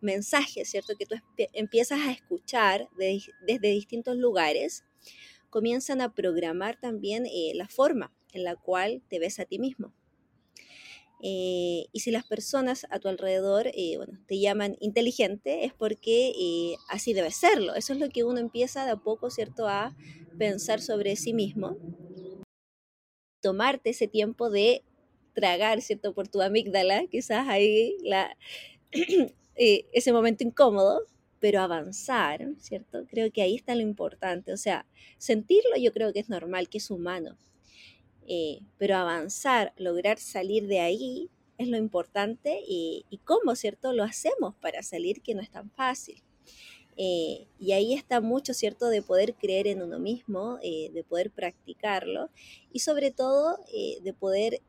mensajes, ¿cierto? Que tú empiezas a escuchar desde distintos lugares, comienzan a programar también eh, la forma en la cual te ves a ti mismo. Eh, y si las personas a tu alrededor eh, bueno, te llaman inteligente, es porque así debe serlo. Eso es lo que uno empieza de a poco, ¿cierto?, a pensar sobre sí mismo. Tomarte ese tiempo de tragar, ¿cierto?, por tu amígdala, quizás ahí la, ese momento incómodo, pero avanzar, ¿cierto? Creo que ahí está lo importante. O sea, sentirlo yo creo que es normal, que es humano. Eh, pero avanzar, lograr salir de ahí es lo importante y, cómo, ¿cierto? Lo hacemos para salir, que no es tan fácil. Eh, y ahí está mucho, ¿cierto? De poder creer en uno mismo, eh, de poder practicarlo y sobre todo de poder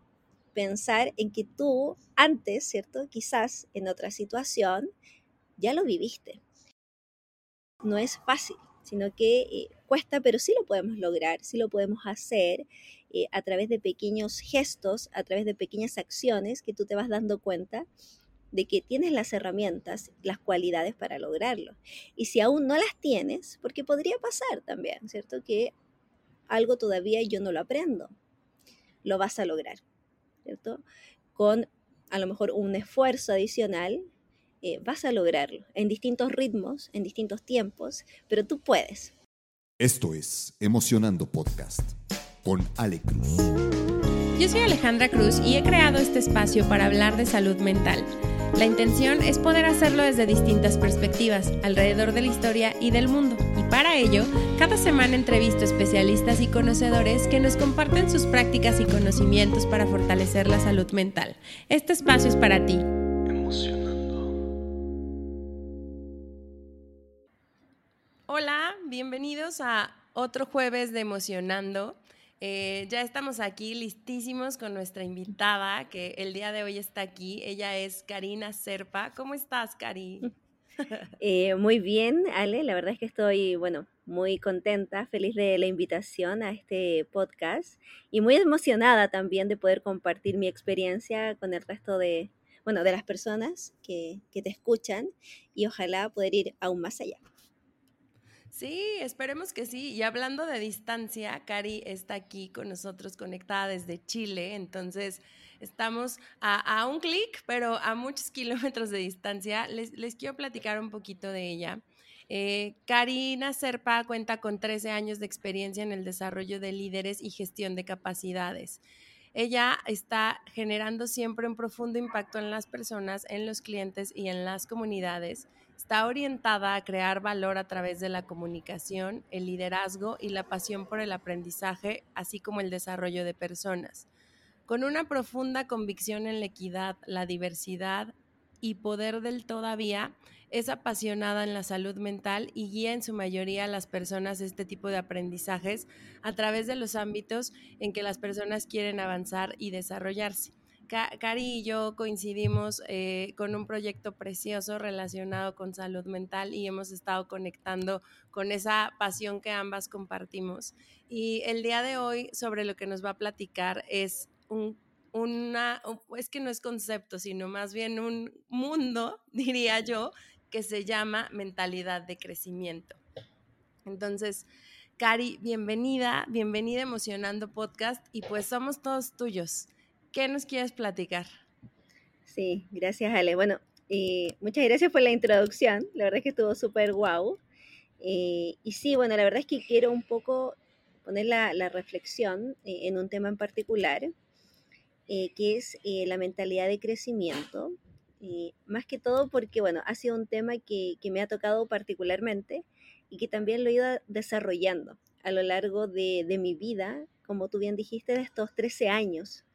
pensar en que tú antes, ¿cierto? Quizás en otra situación ya lo viviste no es fácil, sino que eh, cuesta, pero sí lo podemos lograr, sí lo podemos hacer eh, a través de pequeños gestos, a través de pequeñas acciones que tú te vas dando cuenta de que tienes las herramientas, las cualidades para lograrlo. Y si aún no las tienes, porque podría pasar también, ¿cierto? Que algo todavía yo no lo aprendo, lo vas a lograr, ¿cierto? Con a lo mejor un esfuerzo adicional, eh, vas a lograrlo en distintos ritmos, en distintos tiempos, pero tú puedes. Esto es Emocionando Podcast con Ale Cruz. Yo soy Alejandra Cruz y he creado este espacio para hablar de salud mental. La intención es poder hacerlo desde distintas perspectivas, alrededor de la historia y del mundo. Para ello, cada semana entrevisto especialistas y conocedores que nos comparten sus prácticas y conocimientos para fortalecer la salud mental. Este espacio es para ti. Hola, bienvenidos a otro jueves de Emocionando. Eh, ya estamos aquí listísimos con nuestra invitada que el día de hoy está aquí. Ella es Karina Serpa. ¿Cómo estás, Cari? Eh, muy bien, Ale. La verdad es que estoy, bueno, muy contenta, feliz de la invitación a este podcast y muy emocionada también de poder compartir mi experiencia con el resto de, bueno, de las personas que, que te escuchan y ojalá poder ir aún más allá. Sí, esperemos que sí. Y hablando de distancia, Cari está aquí con nosotros conectada desde Chile, entonces estamos a, un clic, pero a muchos kilómetros de distancia. Les, quiero platicar un poquito de ella. Eh, Karina Serpa cuenta con 13 años de experiencia en el desarrollo de líderes y gestión de capacidades. Ella está generando siempre un profundo impacto en las personas, en los clientes y en las comunidades Está orientada a crear valor a través de la comunicación, el liderazgo y la pasión por el aprendizaje, así como el desarrollo de personas. Con una profunda convicción en la equidad, la diversidad y poder del todavía, es apasionada en la salud mental y guía en su mayoría a las personas este tipo de aprendizajes a través de los ámbitos en que las personas quieren avanzar y desarrollarse. Cari y yo coincidimos eh, con un proyecto precioso relacionado con salud mental y hemos estado conectando con esa pasión que ambas compartimos. Y el día de hoy sobre lo que nos va a platicar es un, una, es que no es concepto, sino más bien un mundo, diría yo, que se llama mentalidad de crecimiento. Entonces, Cari, bienvenida, bienvenida Emocionando Podcast y pues somos todos tuyos. ¿Qué nos quieres platicar? Sí, gracias Ale. Bueno, eh, muchas gracias por la introducción. La verdad es que estuvo súper guau. Eh, y sí, bueno, la verdad es que quiero un poco poner la, reflexión eh, en un tema en particular, que es la mentalidad de crecimiento. más que todo porque, bueno, ha sido un tema que, me ha tocado particularmente y que también lo he ido desarrollando a lo largo de, de mi vida, como tú bien dijiste, de estos 13 años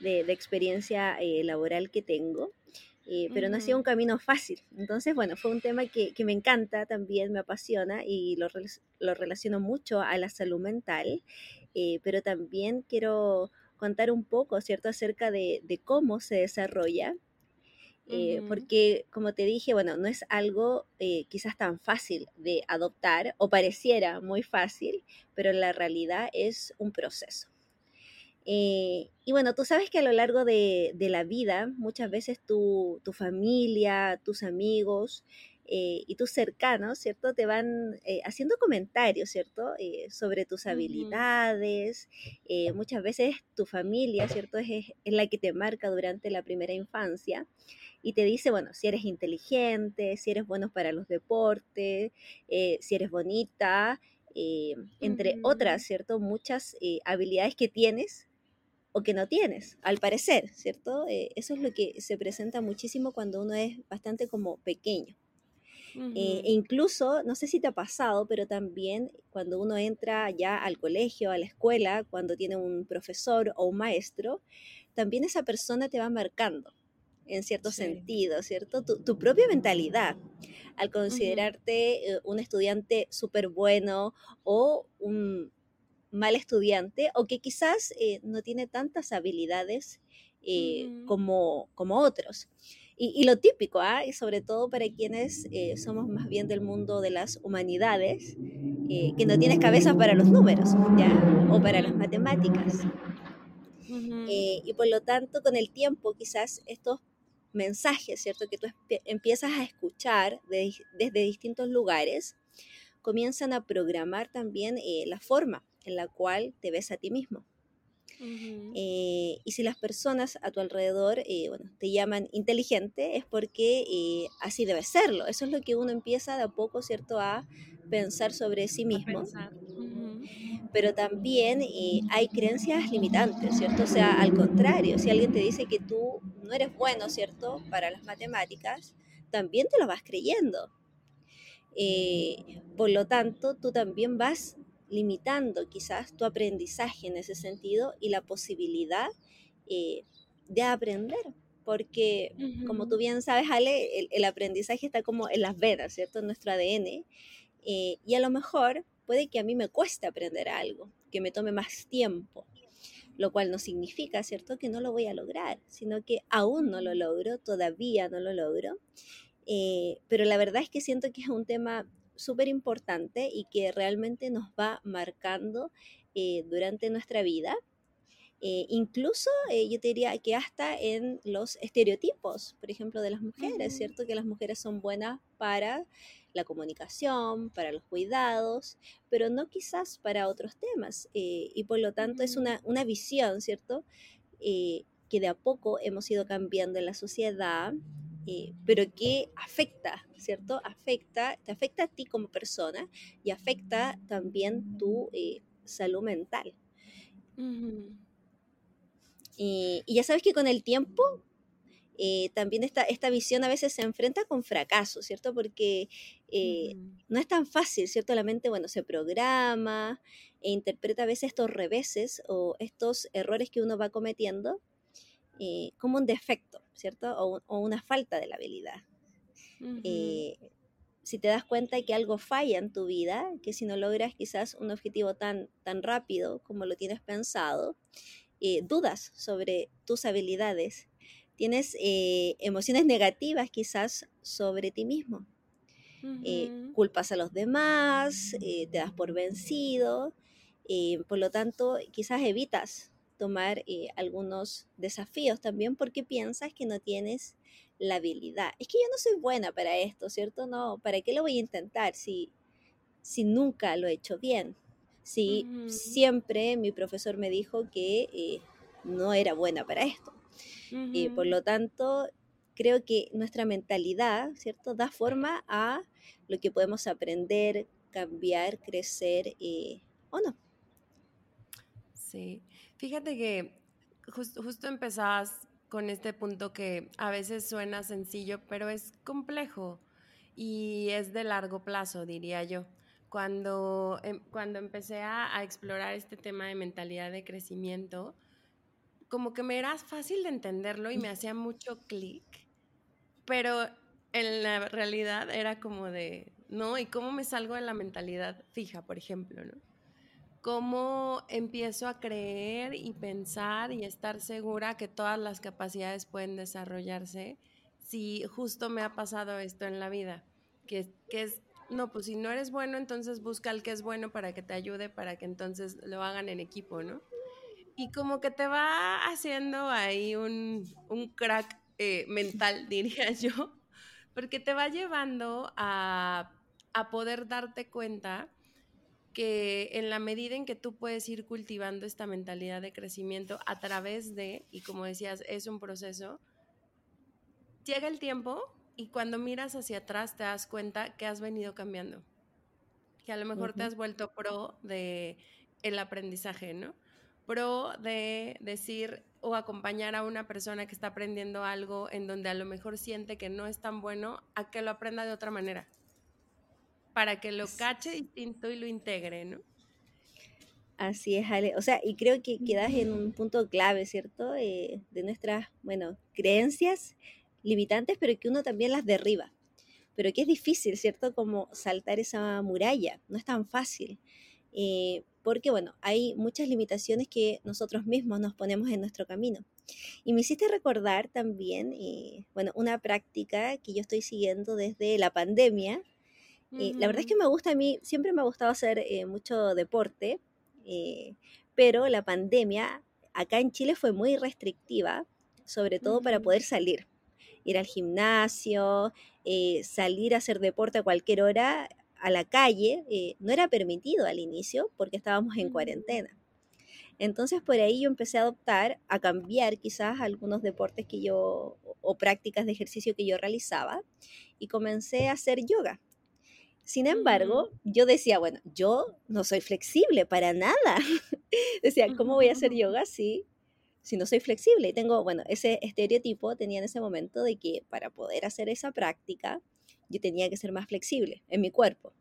de, experiencia eh, laboral que tengo. Eh, pero no ha sido un camino fácil. Entonces, bueno, fue un tema que, me encanta también, me apasiona y lo, lo, relaciono mucho a la salud mental, eh, pero también quiero contar un poco, ¿cierto?, acerca de, cómo se desarrolla, porque como te dije, bueno, no es algo quizás tan fácil de adoptar o pareciera muy fácil, pero la realidad es un proceso. Eh, y bueno, tú sabes que a lo largo de, la vida, muchas veces tu, tu familia, tus amigos, eh, y tus cercanos, ¿cierto? Te van eh, haciendo comentarios, ¿cierto? Eh, sobre tus habilidades. muchas veces tu familia, ¿cierto? Es, es, la que te marca durante la primera infancia y te dice, bueno, si eres inteligente, si eres bueno para los deportes, si eres bonita, entre otras, ¿cierto? Muchas habilidades que tienes o que no tienes, al parecer, ¿cierto? eso es lo que se presenta muchísimo cuando uno es bastante como pequeño. Eh, e incluso, no sé si te ha pasado, pero también cuando uno entra ya al colegio, a la escuela, cuando tiene un profesor o un maestro, también esa persona te va marcando en cierto sentido, ¿cierto? Tu, propia mentalidad. Al considerarte eh, un estudiante súper bueno o un mal estudiante, o que quizás eh, no tiene tantas habilidades como, como otros. Y, lo típico, ¿ah? y sobre todo para quienes eh, somos más bien del mundo de las humanidades, eh, que no tienes cabeza para los números ¿ya? o para las matemáticas. Eh, y por lo tanto, con el tiempo, quizás estos mensajes, ¿cierto? Que tú empiezas a escuchar desde distintos lugares, comienzan a programar también la forma en la cual te ves a ti mismo. Eh, y si las personas a tu alrededor eh, bueno, te llaman inteligente, es porque eh, así debe serlo. Eso es lo que uno empieza de a poco, ¿cierto?, a pensar sobre sí mismo. Pero también hay creencias limitantes, ¿cierto? O sea, al contrario, si alguien te dice que tú no eres bueno, ¿cierto?, para las matemáticas, también te lo vas creyendo. por lo tanto, tú también vas limitando quizás tu aprendizaje en ese sentido y la posibilidad eh, de aprender. Porque, como tú bien sabes, Ale, el, aprendizaje está como en las venas, ¿cierto? En nuestro ADN. Eh, y a lo mejor puede que a mí me cueste aprender algo, que me tome más tiempo, lo cual no significa, ¿cierto?, que no lo voy a lograr, sino que aún no lo logro, todavía no lo logro. Eh, pero la verdad es que siento que es un tema súper importante y que realmente nos va marcando eh, durante nuestra vida. Eh, incluso eh, yo te diría que hasta en los estereotipos, por ejemplo, de las mujeres, ¿cierto? Que las mujeres son buenas para la comunicación, para los cuidados, pero no quizás para otros temas. y por lo tanto es una, una visión, ¿cierto? que de a poco hemos ido cambiando en la sociedad eh, pero que afecta, ¿cierto? Afecta, te afecta a ti como persona y afecta también tu eh, salud mental. y, ya sabes que con el tiempo eh, también esta, esta visión a veces se enfrenta con fracaso, ¿cierto? Porque no es tan fácil, ¿cierto? La mente, bueno, se programa e interpreta a veces estos reveses o estos errores que uno va cometiendo eh, como un defecto, ¿cierto? O, una falta de la habilidad. Eh, si te das cuenta de que algo falla en tu vida, que si no logras quizás un objetivo tan, tan rápido como lo tienes pensado, eh, dudas sobre tus habilidades, tienes emociones negativas quizás sobre ti mismo. culpas a los demás, te das por vencido, por lo tanto quizás evitas tomar eh, algunos desafíos también porque piensas que no tienes la habilidad. Es que yo no soy buena para esto, ¿cierto? No, ¿para qué lo voy a intentar si, si nunca lo he hecho bien? Si siempre mi profesor me dijo que eh, no era buena para esto. y eh, por lo tanto, creo que nuestra mentalidad, ¿cierto? Da forma a lo que podemos aprender, cambiar, crecer o no. Sí, Fíjate que justo empezabas con este punto que a veces suena sencillo, pero es complejo y es de largo plazo, diría yo. Cuando, em, cuando empecé a, explorar este tema de mentalidad de crecimiento, como que me era fácil de entenderlo y me hacía mucho clic, pero en la realidad era como de, ¿no? ¿Y cómo me salgo de la mentalidad fija, por ejemplo, ¿no? Cómo empiezo a creer y pensar y estar segura que todas las capacidades pueden desarrollarse si justo me ha pasado esto en la vida, que, que es, no, pues si no eres bueno, entonces busca al que es bueno para que te ayude, para que entonces lo hagan en equipo, ¿no? y como que te va haciendo ahí un, un crack eh, mental, diría yo, porque te va llevando a, a poder darte cuenta que en la medida en que tú puedes ir cultivando esta mentalidad de crecimiento a través de, y como decías, es un proceso, llega el tiempo y cuando miras hacia atrás te das cuenta que has venido cambiando, que a lo mejor te has vuelto pro de el aprendizaje, ¿no? Pro de decir o acompañar a una persona que está aprendiendo algo en donde a lo mejor siente que no es tan bueno, a que lo aprenda de otra manera para que lo cache distinto y lo integre, ¿no? Así es, Ale. O sea, y creo que quedas en un punto clave, ¿cierto? Eh, de nuestras, bueno, creencias limitantes, pero que uno también las derriba. Pero que es difícil, ¿cierto? Como saltar esa muralla. No es tan fácil. Eh, porque, bueno, hay muchas limitaciones que nosotros mismos nos ponemos en nuestro camino. Y me hiciste recordar también, eh, bueno, una práctica que yo estoy siguiendo desde la pandemia, eh, la verdad es que me gusta a mí, siempre me ha gustado hacer eh, mucho deporte, eh, pero la pandemia acá en Chile fue muy restrictiva, sobre todo para poder salir, ir al gimnasio, salir a hacer deporte a cualquier hora a la calle, no era permitido al inicio porque estábamos en cuarentena. Entonces por ahí yo empecé a adoptar, a cambiar quizás algunos deportes que yo o prácticas de ejercicio que yo realizaba y comencé a hacer yoga. Sin embargo, yo decía, bueno, yo no soy flexible para nada. decía, ¿cómo voy a hacer yoga si, si no soy flexible? Y tengo, bueno, ese estereotipo tenía en ese momento de que para poder hacer esa práctica, yo tenía que ser más flexible en mi cuerpo.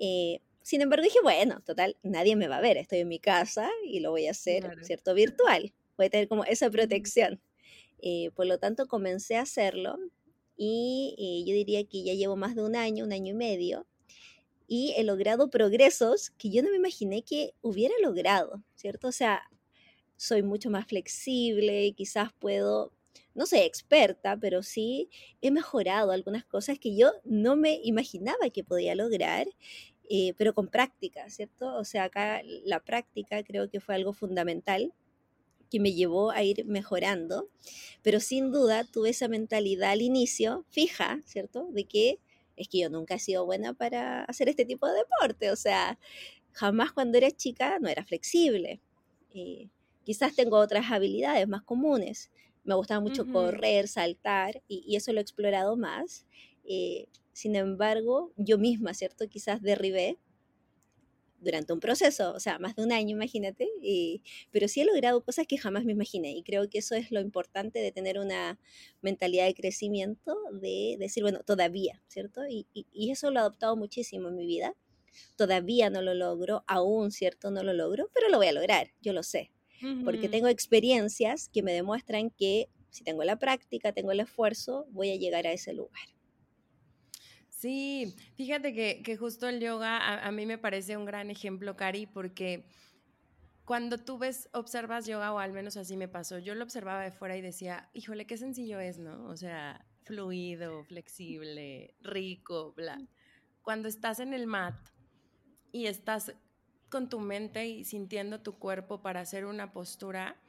Eh, sin embargo, dije, bueno, total, nadie me va a ver, estoy en mi casa y lo voy a hacer, ¿cierto? Virtual. Voy a tener como esa protección. Eh, por lo tanto, comencé a hacerlo y eh, yo diría que ya llevo más de un año, un año y medio, y he logrado progresos que yo no me imaginé que hubiera logrado, ¿cierto? O sea, soy mucho más flexible, quizás puedo, no sé, experta, pero sí he mejorado algunas cosas que yo no me imaginaba que podía lograr, eh, pero con práctica, ¿cierto? O sea, acá la práctica creo que fue algo fundamental que me llevó a ir mejorando, pero sin duda tuve esa mentalidad al inicio fija, ¿cierto? De que es que yo nunca he sido buena para hacer este tipo de deporte, o sea, jamás cuando era chica no era flexible. Eh, quizás tengo otras habilidades más comunes. Me gustaba mucho correr, saltar, y, eso lo he explorado más. Eh, sin embargo, yo misma, ¿cierto? Quizás derribé durante un proceso, o sea, más de un año, imagínate, y, pero sí he logrado cosas que jamás me imaginé y creo que eso es lo importante de tener una mentalidad de crecimiento, de decir, bueno, todavía, ¿cierto? Y, y, eso lo he adoptado muchísimo en mi vida. Todavía no lo logro, aún, ¿cierto? No lo logro, pero lo voy a lograr, yo lo sé, porque tengo experiencias que me demuestran que si tengo la práctica, tengo el esfuerzo, voy a llegar a ese lugar. Sí, fíjate que, justo el yoga a, mí me parece un gran ejemplo, Cari, porque cuando tú ves, observas yoga, o al menos así me pasó, yo lo observaba de fuera y decía, híjole, qué sencillo es, ¿no? O sea, fluido, flexible, rico, bla. Cuando estás en el mat y estás con tu mente y sintiendo tu cuerpo para hacer una postura,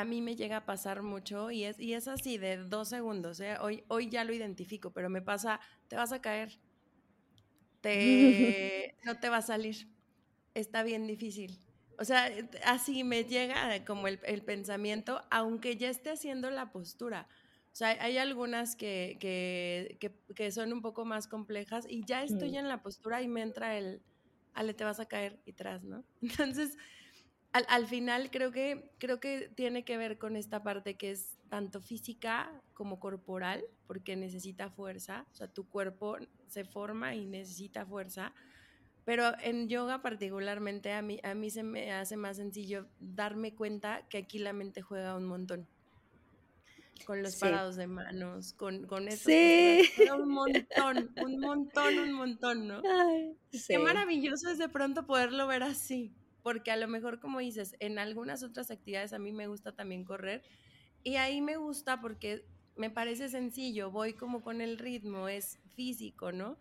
a mí me llega a pasar mucho y es, y es así de dos segundos. ¿eh? Hoy, hoy ya lo identifico, pero me pasa, te vas a caer, te, no te va a salir, está bien difícil. O sea, así me llega como el, pensamiento, aunque ya esté haciendo la postura. O sea, hay algunas que, que, son un poco más complejas y ya estoy en la postura y me entra el, ale, te vas a caer y tras, ¿no? Entonces, al, final creo que, creo que tiene que ver con esta parte que es tanto física como corporal, porque necesita fuerza, o sea, tu cuerpo se forma y necesita fuerza, pero en yoga particularmente a mí, a mí se me hace más sencillo darme cuenta que aquí la mente juega un montón. Con los parados de manos, con, con eso. Sí. Un montón, un montón, un montón, ¿no? Qué maravilloso es de pronto poderlo ver así porque a lo mejor, como dices, en algunas otras actividades a mí me gusta también correr y ahí me gusta porque me parece sencillo, voy como con el ritmo, es físico, ¿no?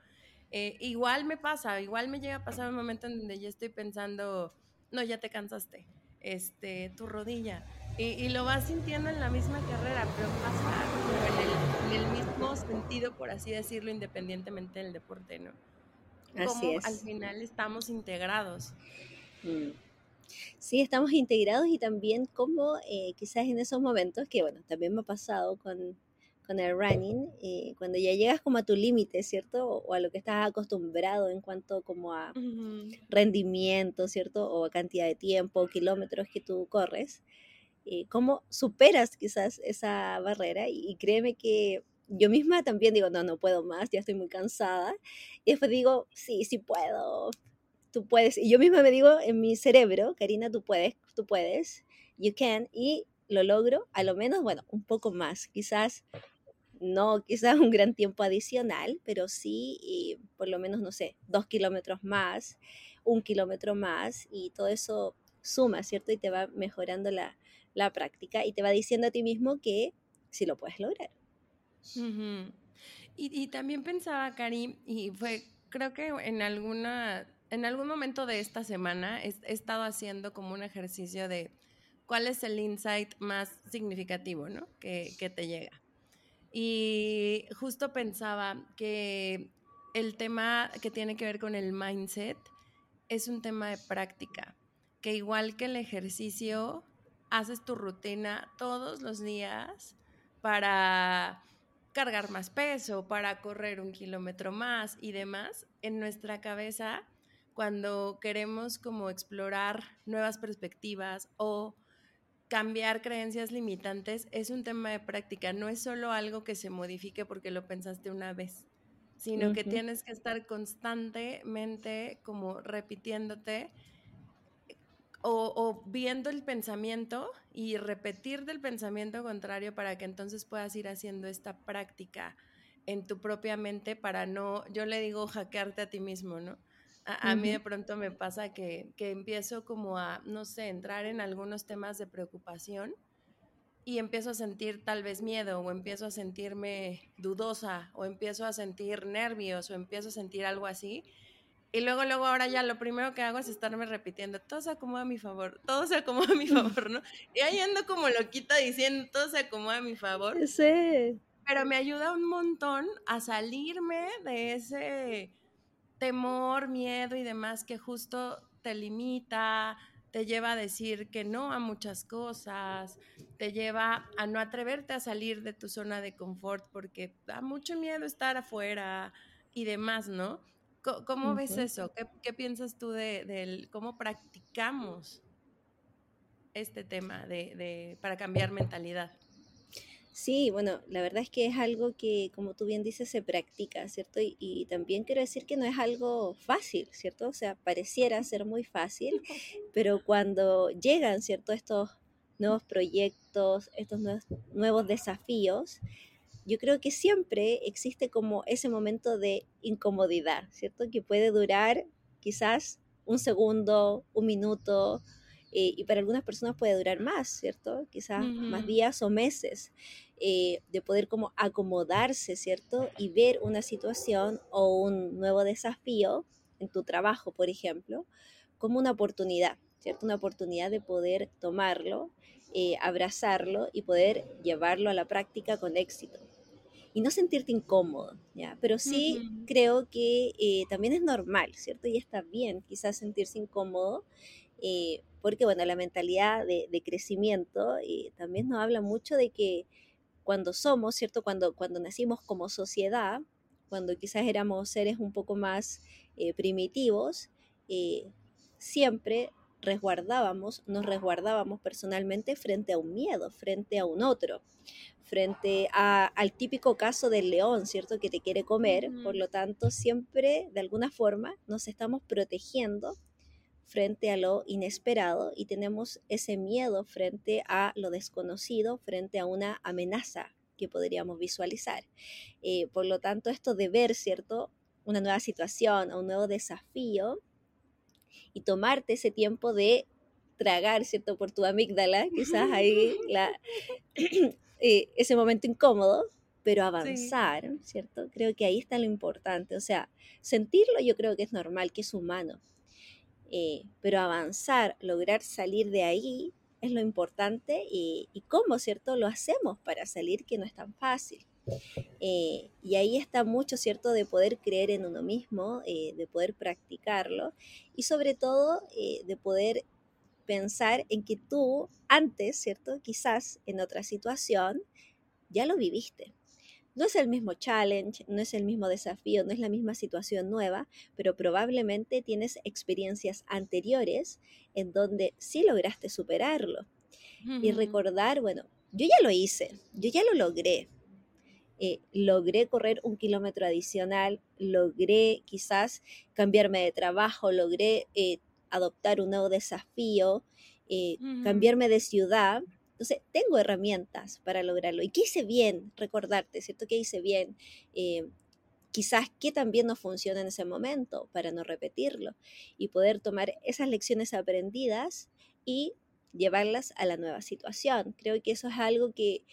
Eh, igual me pasa, igual me llega a pasar un momento en donde yo estoy pensando, no, ya te cansaste. este, tu rodilla. Y, lo vas sintiendo en la misma carrera, pero pasa en el, mismo sentido, por así decirlo, independientemente del deporte, ¿no? Como al final estamos integrados. Mm. Sí, estamos integrados y también como eh, quizás en esos momentos, que bueno, también me ha pasado con, con el running, eh, cuando ya llegas como a tu límite, ¿cierto? O, a lo que estás acostumbrado en cuanto como a rendimiento, ¿cierto? O a cantidad de tiempo, kilómetros que tú corres, eh, ¿cómo superas quizás esa barrera? Y, créeme que yo misma también digo, no, no puedo más, ya estoy muy cansada. Y después digo, sí, sí puedo, tú puedes. Y yo misma me digo en mi cerebro, Karina, tú puedes, tú puedes, you can. Y lo logro, a lo menos, bueno, un poco más, quizás no quizás un gran tiempo adicional, pero sí por lo menos, no sé, dos kilómetros más, un kilómetro más y todo eso suma, ¿cierto? Y te va mejorando la, práctica y te va diciendo a ti mismo que sí lo puedes lograr. y, también pensaba, Cari, y fue, creo que en alguna, en algún momento de esta semana he estado haciendo como un ejercicio de cuál es el insight más significativo, ¿no? Que, que te llega. Y justo pensaba que el tema que tiene que ver con el mindset es un tema de práctica, que igual que el ejercicio, haces tu rutina todos los días para cargar más peso, para correr un kilómetro más y demás, en nuestra cabeza, cuando queremos como explorar nuevas perspectivas o cambiar creencias limitantes es un tema de práctica, no es solo algo que se modifique porque lo pensaste una vez, sino que tienes que estar constantemente como repitiéndote o, viendo el pensamiento y repetir del pensamiento contrario para que entonces puedas ir haciendo esta práctica en tu propia mente para no, yo le digo hackearte a ti mismo, ¿no? A, mí de pronto me pasa que, empiezo como a, no sé, entrar en algunos temas de preocupación y empiezo a sentir tal vez miedo o empiezo a sentirme dudosa o empiezo a sentir nervios o empiezo a sentir algo así. Y luego, luego ahora ya lo primero que hago es estarme repitiendo, todo se acomoda a mi favor, todo se acomoda a mi favor, ¿no? Y ahí ando como loquita diciendo, todo se acomoda a mi favor. Sí. Pero me ayuda un montón a salirme de ese temor, miedo y demás que justo te limita, te lleva a decir que no a muchas cosas, te lleva a no atreverte a salir de tu zona de confort porque da mucho miedo estar afuera y demás, ¿no? ¿Cómo, ves eso? ¿Qué, piensas tú de, cómo practicamos este tema de, para cambiar mentalidad? Sí, bueno, la verdad es que es algo que, como tú bien dices, se practica, ¿cierto? Y, también quiero decir que no es algo fácil, ¿cierto? O sea, pareciera ser muy fácil, pero cuando llegan, ¿cierto? Estos nuevos proyectos, estos nuevos, nuevos desafíos, yo creo que siempre existe como ese momento de incomodidad, ¿cierto? Que puede durar quizás un segundo, un minuto, eh, y para algunas personas puede durar más, ¿cierto? Quizás más días o meses. Eh, de poder como acomodarse, ¿cierto? Y ver una situación o un nuevo desafío en tu trabajo, por ejemplo, como una oportunidad, ¿cierto? Una oportunidad de poder tomarlo, eh, abrazarlo y poder llevarlo a la práctica con éxito. Y no sentirte incómodo, ¿ya? Pero sí creo que eh, también es normal, ¿cierto? Y está bien quizás sentirse incómodo, porque, bueno, la mentalidad de, de crecimiento también nos habla mucho de que cuando somos, ¿cierto? Cuando, cuando nacimos como sociedad, cuando quizás éramos seres un poco más eh, primitivos, eh, siempre resguardábamos, nos resguardábamos personalmente frente a un miedo, frente a un otro, frente al típico caso del león, ¿cierto? Que te quiere comer, por lo tanto, siempre de alguna forma nos estamos protegiendo frente a lo inesperado y tenemos ese miedo frente a lo desconocido, frente a una amenaza que podríamos visualizar. Eh, por lo tanto, esto de ver, ¿cierto? Una nueva situación, un nuevo desafío y tomarte ese tiempo de tragar, ¿cierto? Por tu amígdala, quizás ahí eh, ese momento incómodo, pero avanzar, ¿cierto? Creo que ahí está lo importante. O sea, sentirlo yo creo que es normal, que es humano pero avanzar, lograr salir de ahí es lo importante y, cómo, ¿cierto? Lo hacemos para salir, que no es tan fácil. Eh, y ahí está mucho, ¿cierto?, de poder creer en uno mismo, eh, de poder practicarlo y sobre todo eh, de poder pensar en que tú antes, ¿cierto?, quizás en otra situación, ya lo viviste. No es el mismo challenge, no es el mismo desafío, no es la misma situación nueva, pero probablemente tienes experiencias anteriores en donde sí lograste superarlo. Y recordar, bueno, yo ya lo hice, yo ya lo logré, eh, logré correr un kilómetro adicional, logré quizás cambiarme de trabajo, logré eh, adoptar un nuevo desafío, eh, cambiarme de ciudad. Entonces, tengo herramientas para lograrlo. ¿Y qué hice bien? Recordarte, ¿cierto? ¿Qué hice bien? quizás qué también no funciona en ese momento para no repetirlo y poder tomar esas lecciones aprendidas y llevarlas a la nueva situación. Creo que eso es algo que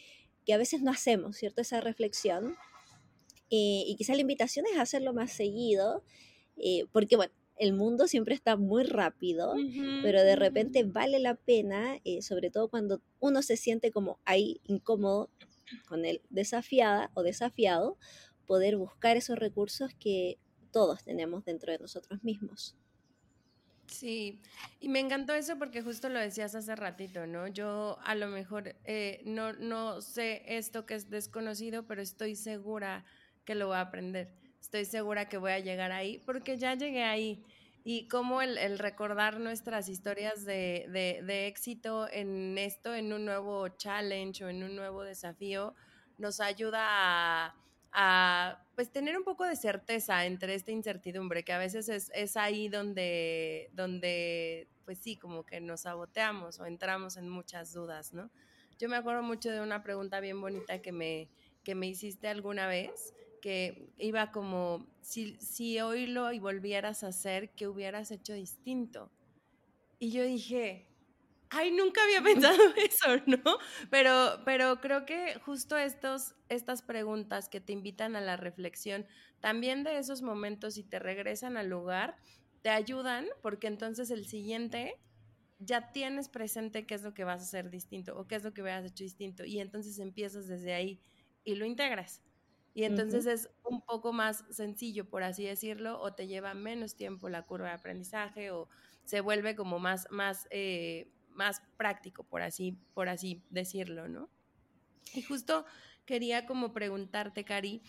que a veces no hacemos, ¿cierto? Esa reflexión. Eh, y quizá la invitación es hacerlo más seguido, eh, porque bueno, el mundo siempre está muy rápido, pero de repente vale la pena, eh, sobre todo cuando uno se siente como ahí incómodo con el desafiada o desafiado, poder buscar esos recursos que todos tenemos dentro de nosotros mismos. Sí, y me encantó eso porque justo lo decías hace ratito, ¿no? Yo a lo mejor eh, no, no sé esto que es desconocido, pero estoy segura que lo voy a aprender. Estoy segura que voy a llegar ahí porque ya llegué ahí. Y como el, el recordar nuestras historias de, de, de éxito en esto, en un nuevo challenge o en un nuevo desafío, nos ayuda a a pues tener un poco de certeza entre esta incertidumbre, que a veces es, es, ahí donde, donde, pues sí, como que nos saboteamos o entramos en muchas dudas, ¿no? Yo me acuerdo mucho de una pregunta bien bonita que me, que me hiciste alguna vez, que iba como, si, si hoy lo y volvieras a hacer, ¿qué hubieras hecho distinto? Y yo dije, ay, nunca había pensado eso, ¿no? Pero, pero creo que justo estos, estas preguntas que te invitan a la reflexión, también de esos momentos y te regresan al lugar, te ayudan porque entonces el siguiente ya tienes presente qué es lo que vas a hacer distinto o qué es lo que hubieras hecho distinto y entonces empiezas desde ahí y lo integras. Y entonces es un poco más sencillo, por así decirlo, o te lleva menos tiempo la curva de aprendizaje o se vuelve como más, más eh, más práctico, por así, por así decirlo, ¿no? Y justo quería como preguntarte, Cari,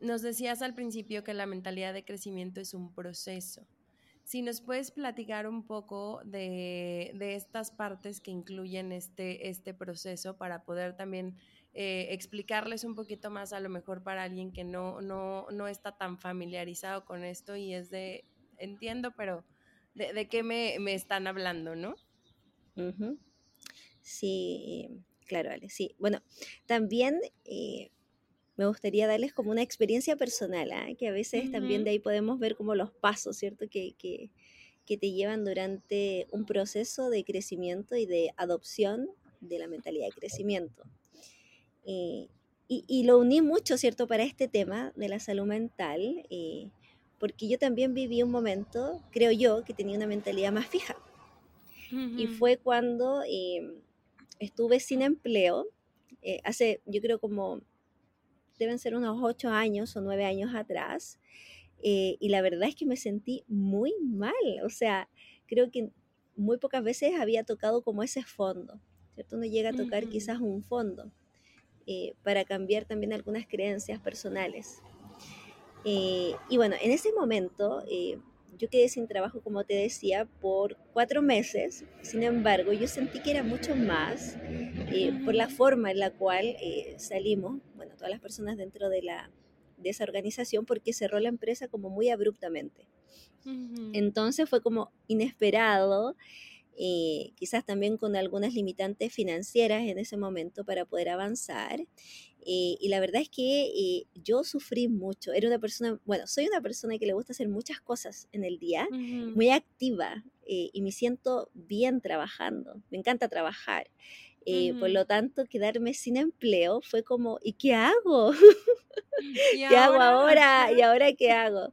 nos decías al principio que la mentalidad de crecimiento es un proceso. Si nos puedes platicar un poco de, estas partes que incluyen este, este proceso para poder también eh, explicarles un poquito más a lo mejor para alguien que no, no, no está tan familiarizado con esto y es de, entiendo, pero de, de qué me, me, están hablando, ¿no? Sí, claro, Ale, sí. Bueno, también eh, me gustaría darles como una experiencia personal, ¿ah? que a veces también de ahí podemos ver como los pasos, ¿cierto? Que, que, te llevan durante un proceso de crecimiento y de adopción de la mentalidad de crecimiento. Eh, y, lo uní mucho, ¿cierto?, para este tema de la salud mental, eh, porque yo también viví un momento, creo yo, que tenía una mentalidad más fija. Y fue cuando em, estuve sin empleo, eh, hace yo creo como, deben ser unos ocho años o nueve años atrás, eh, y la verdad es que me sentí muy mal, o sea, creo que muy pocas veces había tocado como ese fondo, ¿cierto? Uno llega a tocar quizás un fondo eh, para cambiar también algunas creencias personales. y bueno, en ese momento yo quedé sin trabajo, como te decía, por cuatro meses. Sin embargo, yo sentí que era mucho más eh, por la forma en la cual eh, salimos, bueno, todas las personas dentro de, la, de esa organización, porque cerró la empresa como muy abruptamente. Entonces fue como inesperado, eh, quizás también con algunas limitantes financieras en ese momento para poder avanzar. Eh, y la verdad es que eh, yo sufrí mucho. Era una persona, bueno, soy una persona que le gusta hacer muchas cosas en el día, muy activa eh, y me siento bien trabajando. Me encanta trabajar. Por lo tanto, quedarme sin empleo fue como, ¿y qué hago? ¿Qué hago ahora? ¿Y ahora qué hago?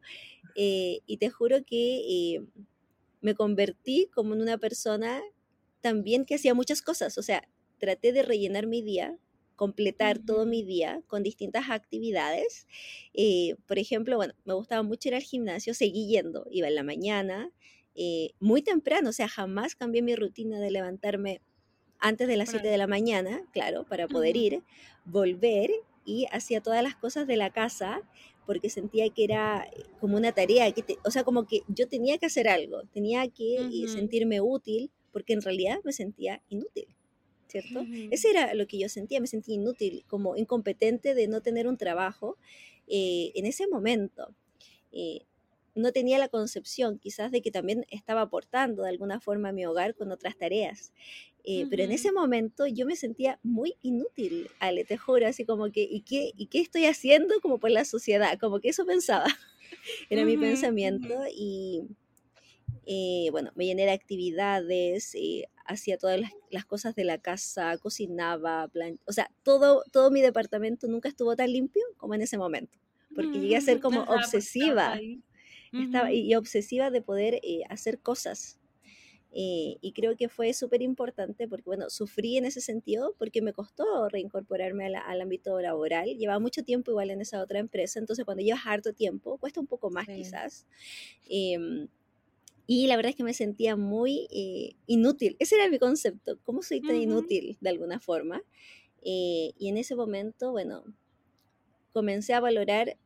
y te juro que me convertí como en una persona también que hacía muchas cosas, o sea, traté de rellenar mi día completar todo mi día con distintas actividades. Eh, por ejemplo, bueno, me gustaba mucho ir al gimnasio, seguí yendo, iba en la mañana, eh, muy temprano, o sea, jamás cambié mi rutina de levantarme antes de las 7 de la mañana, claro, para poder ir, volver y hacía todas las cosas de la casa porque sentía que era como una tarea, que o sea, como que yo tenía que hacer algo, tenía que eh, sentirme útil porque en realidad me sentía inútil. ¿cierto? Ese era lo que yo sentía, me sentía inútil, como incompetente de no tener un trabajo eh, en ese momento. Eh, no tenía la concepción quizás de que también estaba aportando de alguna forma a mi hogar con otras tareas. Eh, pero en ese momento yo me sentía muy inútil, Ale, te juro, así como que, ¿y qué, ¿y qué estoy haciendo como por la sociedad? Como que eso pensaba, era mi pensamiento y bueno, me llené de actividades, hacía todas las, cosas de la casa, cocinaba, o sea, todo, todo mi departamento nunca estuvo tan limpio como en ese momento, porque llegué a ser mm, como obsesiva, estaba, y, obsesiva de poder eh, hacer cosas. Eh, y creo que fue súper importante porque, bueno, sufrí en ese sentido porque me costó reincorporarme al ámbito laboral. Llevaba mucho tiempo igual en esa otra empresa, entonces cuando llevas harto tiempo, cuesta un poco más quizás. Em, y la verdad es que me sentía muy eh, inútil. Ese era mi concepto. ¿Cómo soy tan inútil de alguna forma? Eh, y en ese momento, bueno, comencé a valorar,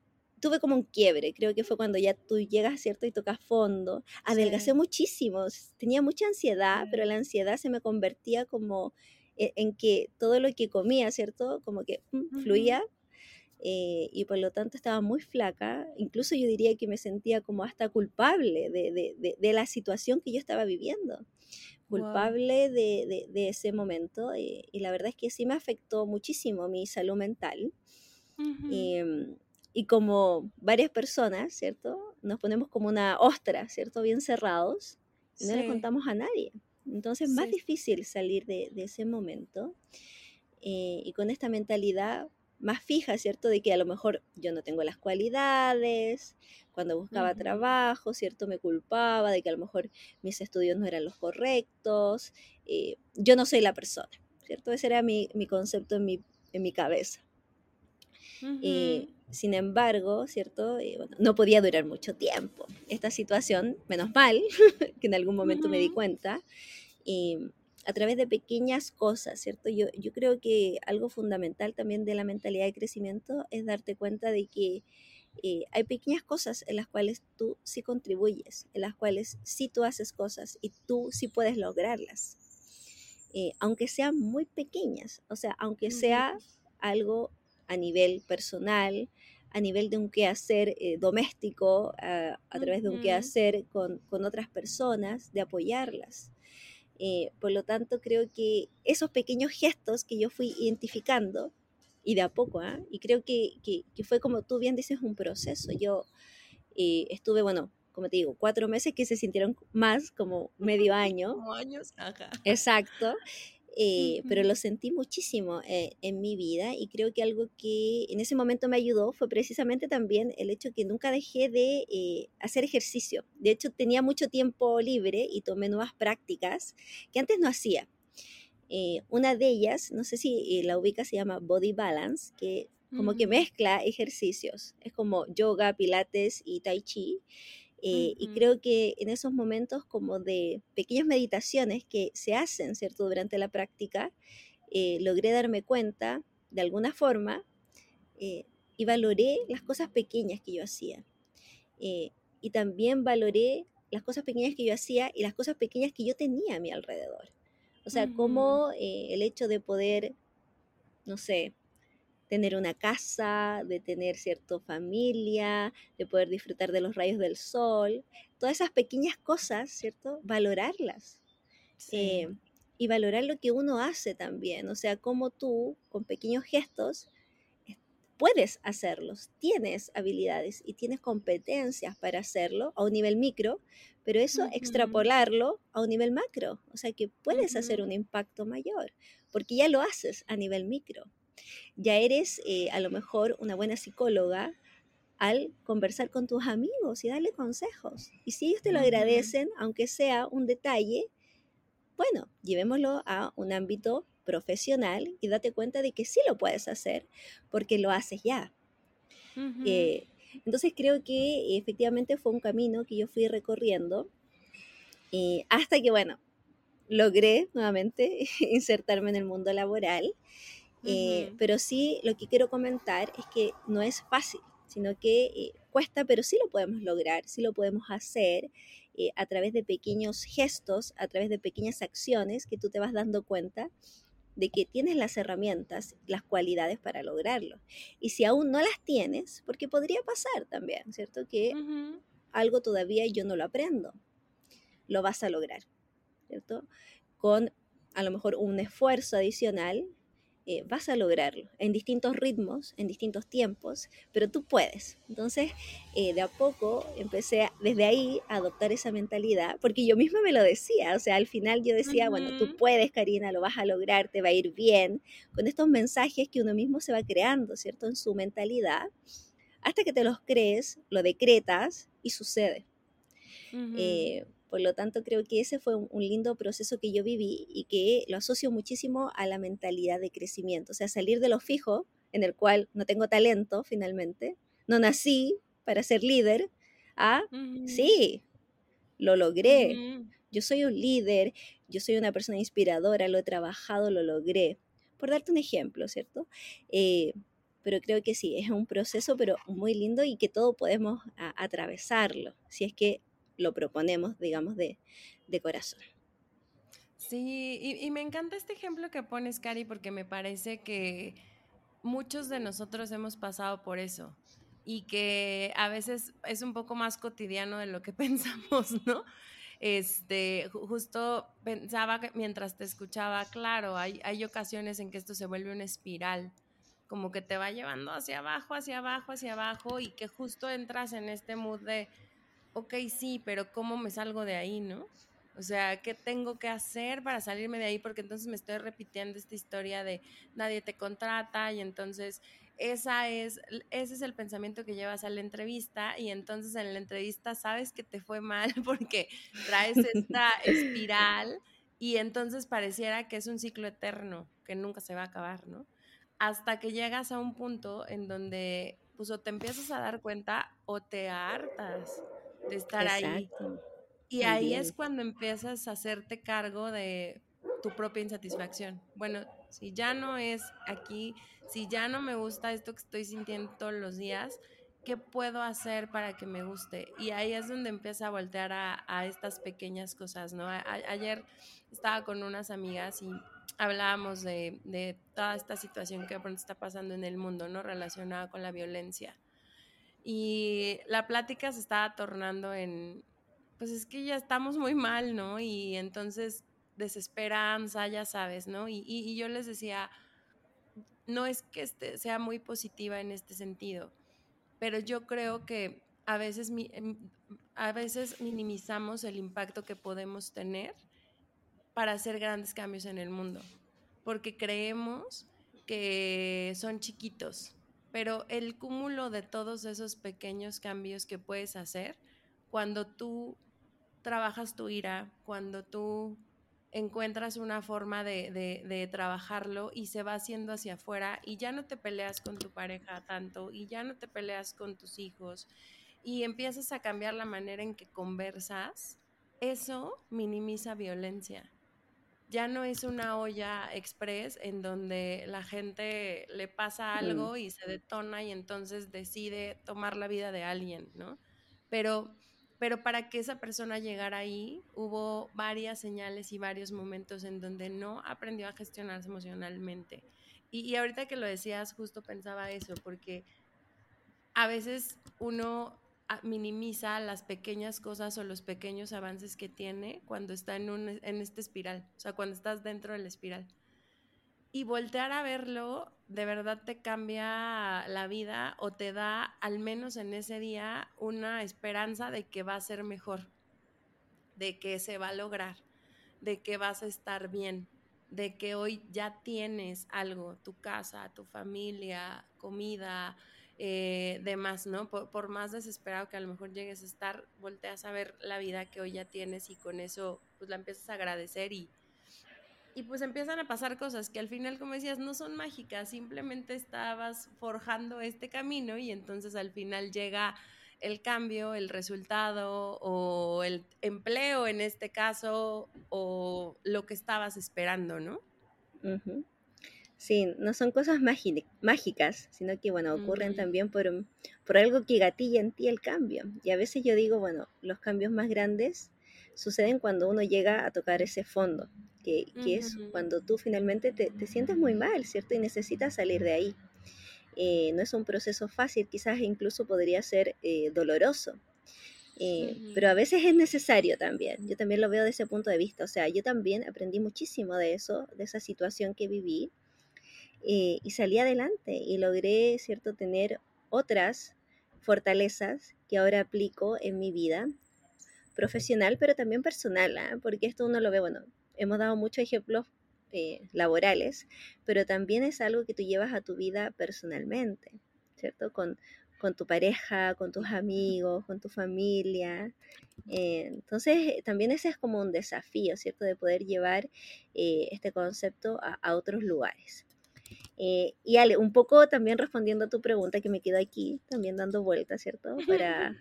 tuve como un quiebre, creo que fue cuando ya tú llegas, ¿cierto? Y tocas fondo. Adelgacé muchísimo, tenía mucha ansiedad, pero la ansiedad se me convertía como e, en, que todo lo que comía, ¿cierto? Como que mm, fluía eh, y por lo tanto estaba muy flaca, incluso yo diría que me sentía como hasta culpable de, la situación que yo estaba viviendo, culpable de, ese momento eh, y la verdad es que sí me afectó muchísimo mi salud mental. Em, y como varias personas, ¿cierto? Nos ponemos como una ostra, ¿cierto? Bien cerrados y no le contamos a nadie. Entonces es más difícil salir de, ese momento. Eh, y con esta mentalidad más fija, ¿cierto? De que a lo mejor yo no tengo las cualidades, cuando buscaba trabajo, ¿cierto? Me culpaba de que a lo mejor mis estudios no eran los correctos, eh, yo no soy la persona, ¿cierto? Ese era mi, concepto en mi, en mi cabeza. Eh, sin embargo, ¿cierto? Eh, no podía durar mucho tiempo. Esta situación, menos mal, que en algún momento me di cuenta, a través de pequeñas cosas, ¿cierto? Yo, yo creo que algo fundamental también de la mentalidad de crecimiento es darte cuenta de que eh, hay pequeñas cosas en las cuales tú sí contribuyes, en las cuales sí tú haces cosas y tú sí puedes lograrlas, eh, aunque sean muy pequeñas, o sea, aunque sea algo a nivel personal, a nivel de un quehacer eh, doméstico, a través de un quehacer con, con otras personas, de apoyarlas. Eh, por lo tanto, creo que esos pequeños gestos que yo fui identificando, y de a poco, ¿ah? y creo que, que, fue como tú bien dices, un proceso. Yo eh, estuve, bueno, como te digo, cuatro meses que se sintieron más como medio año. Como años, ajá. Exacto. Eh, pero lo sentí muchísimo eh, en mi vida y creo que algo que en ese momento me ayudó fue precisamente también el hecho que nunca dejé de eh, hacer ejercicio. De hecho, tenía mucho tiempo libre y tomé nuevas prácticas que antes no hacía. una de ellas, no sé si la ubica, se llama Body Balance, que como que mezcla ejercicios. Es como yoga, pilates y tai chi. Eh, y creo que en esos momentos como de pequeñas meditaciones que se hacen, ¿cierto? Durante la práctica, eh, logré darme cuenta, de alguna forma, eh, y valoré las cosas pequeñas que yo hacía. y también valoré las cosas pequeñas que yo hacía y las cosas pequeñas que yo tenía a mi alrededor. O sea, como el hecho de poder, no sé, tener una casa, de tener cierta familia, de poder disfrutar de los rayos del sol, todas esas pequeñas cosas, ¿cierto? Valorarlas. Eh, y valorar lo que uno hace también, o sea, cómo tú, con pequeños gestos, puedes hacerlos, tienes habilidades y tienes competencias para hacerlo a un nivel micro, pero eso extrapolarlo a un nivel macro, o sea que puedes hacer un impacto mayor, porque ya lo haces a nivel micro ya eres eh, a lo mejor una buena psicóloga al conversar con tus amigos y darle consejos. Y si ellos te lo agradecen, aunque sea un detalle, bueno, llevémoslo a un ámbito profesional y date cuenta de que sí lo puedes hacer porque lo haces ya. Eh, entonces creo que efectivamente fue un camino que yo fui recorriendo eh, hasta que, bueno, logré nuevamente insertarme en el mundo laboral. Eh, pero sí, lo que quiero comentar es que no es fácil, sino que cuesta, pero sí lo podemos lograr, sí lo podemos hacer. a través de pequeños gestos, a través de pequeñas acciones que tú te vas dando cuenta de que tienes las herramientas, las cualidades para lograrlo. Y si aún no las tienes, porque podría pasar también, ¿cierto? Que algo todavía yo no lo aprendo, lo vas a lograr, ¿cierto? Con a lo mejor un esfuerzo adicional, eh, vas a lograrlo en distintos ritmos, en distintos tiempos, pero tú puedes. Entonces, eh, de a poco empecé desde ahí a adoptar esa mentalidad, porque yo misma me lo decía, o sea, al final yo decía, bueno, tú puedes, Karina, lo vas a lograr, te va a ir bien, con estos mensajes que uno mismo se va creando, ¿cierto? En su mentalidad, hasta que te los crees, lo decretas y sucede. Por lo tanto, creo que ese fue un, lindo proceso que yo viví y que lo asocio muchísimo a la mentalidad de crecimiento, o sea, salir de lo fijo, en el cual no tengo talento finalmente, no nací para ser líder, a, sí, lo logré, yo soy un líder, yo soy una persona inspiradora, lo he trabajado, lo logré. Por darte un ejemplo, ¿cierto? Eh, pero creo que sí, es un proceso, pero muy lindo y que todo podemos atravesarlo, si es que lo proponemos, digamos, de, corazón. Sí, y, me encanta este ejemplo que pones, Cari, porque me parece que muchos de nosotros hemos pasado por eso y que a veces es un poco más cotidiano de lo que pensamos, ¿no? Este, justo pensaba que mientras te escuchaba, claro, hay, hay ocasiones en que esto se vuelve una espiral, como que te va llevando hacia abajo, hacia abajo, hacia abajo y que justo entras en este mood de ok, sí, pero ¿cómo me salgo de ahí, no? O sea, ¿qué tengo que hacer para salirme de ahí? Porque entonces me estoy repitiendo esta historia de nadie te contrata y entonces esa es, ese es el pensamiento que llevas a la entrevista y entonces en la entrevista sabes que te fue mal porque traes esta espiral y entonces pareciera que es un ciclo eterno, que nunca se va a acabar, ¿no? Hasta que llegas a un punto en donde pues o te empiezas a dar cuenta o te hartas de estar ahí. Y ahí es cuando empiezas a hacerte cargo de tu propia insatisfacción. Bueno, si ya no es aquí, si ya no me gusta esto que estoy sintiendo todos los días, ¿qué puedo hacer para que me guste? Y ahí es donde empieza a voltear a, estas pequeñas cosas, ¿no? ayer estaba con unas amigas y hablábamos de, de, toda esta situación que pronto está pasando en el mundo, ¿no? Relacionada con la violencia. Y la plática se estaba tornando en, pues es que ya estamos muy mal, ¿no? Y entonces desesperanza, ya sabes, ¿no? Y, yo les decía, no es que este sea muy positiva en este sentido, pero yo creo que a veces, em, a veces minimizamos el impacto que podemos tener para hacer grandes cambios en el mundo, porque creemos que son chiquitos, pero el cúmulo de todos esos pequeños cambios que puedes hacer cuando tú trabajas tu ira, cuando tú encuentras una forma de, trabajarlo y se va haciendo hacia afuera y ya no te peleas con tu pareja tanto y ya no te peleas con tus hijos y empiezas a cambiar la manera en que conversas, eso minimiza violencia ya no es una olla express en donde la gente le pasa algo y se detona y entonces decide tomar la vida de alguien, ¿no? Pero, pero para que esa persona llegara ahí, hubo varias señales y varios momentos en donde no aprendió a gestionarse emocionalmente. Y, y ahorita que lo decías, justo pensaba eso, porque a veces uno minimiza las pequeñas cosas o los pequeños avances que tiene cuando está en, un, en esta espiral, o sea, cuando estás dentro de espiral. Y voltear a verlo de verdad te cambia la vida o te da, al menos en ese día, una esperanza de que va a ser mejor, de que se va a lograr, de que vas a estar bien, de que hoy ya tienes algo, tu casa, tu familia, comida, eh, de más, ¿no? Por, más desesperado que a lo mejor llegues a estar, volteas a ver la vida que hoy ya tienes y con eso pues la empiezas a agradecer y, y pues empiezan a pasar cosas que al final, como decías, no son mágicas, simplemente estabas forjando este camino y entonces al final llega el cambio, el resultado o el empleo en este caso o lo que estabas esperando, ¿no? Sí, no son cosas mágicas, sino que, bueno, ocurren también por, por algo que gatilla en ti el cambio. Y a veces yo digo, bueno, los cambios más grandes suceden cuando uno llega a tocar ese fondo, que, es cuando tú finalmente te, sientes muy mal, ¿cierto? Y necesitas salir de ahí. Eh, no es un proceso fácil, quizás incluso podría ser eh, doloroso, eh, pero a veces es necesario también. Yo también lo veo desde ese punto de vista. O sea, yo también aprendí muchísimo de eso, de esa situación que viví eh, y salí adelante y logré, ¿cierto?, tener otras fortalezas que ahora aplico en mi vida profesional, pero también personal, ¿ah? porque esto uno lo ve, bueno, hemos dado muchos ejemplos eh, laborales, pero también es algo que tú llevas a tu vida personalmente, ¿cierto? Con, con tu pareja, con tus amigos, con tu familia. Eh, entonces, también ese es como un desafío, ¿cierto? De poder llevar este concepto a, otros lugares. Eh, y Ale, un poco también respondiendo a tu pregunta que me quedó aquí, también dando vueltas, ¿cierto? Para,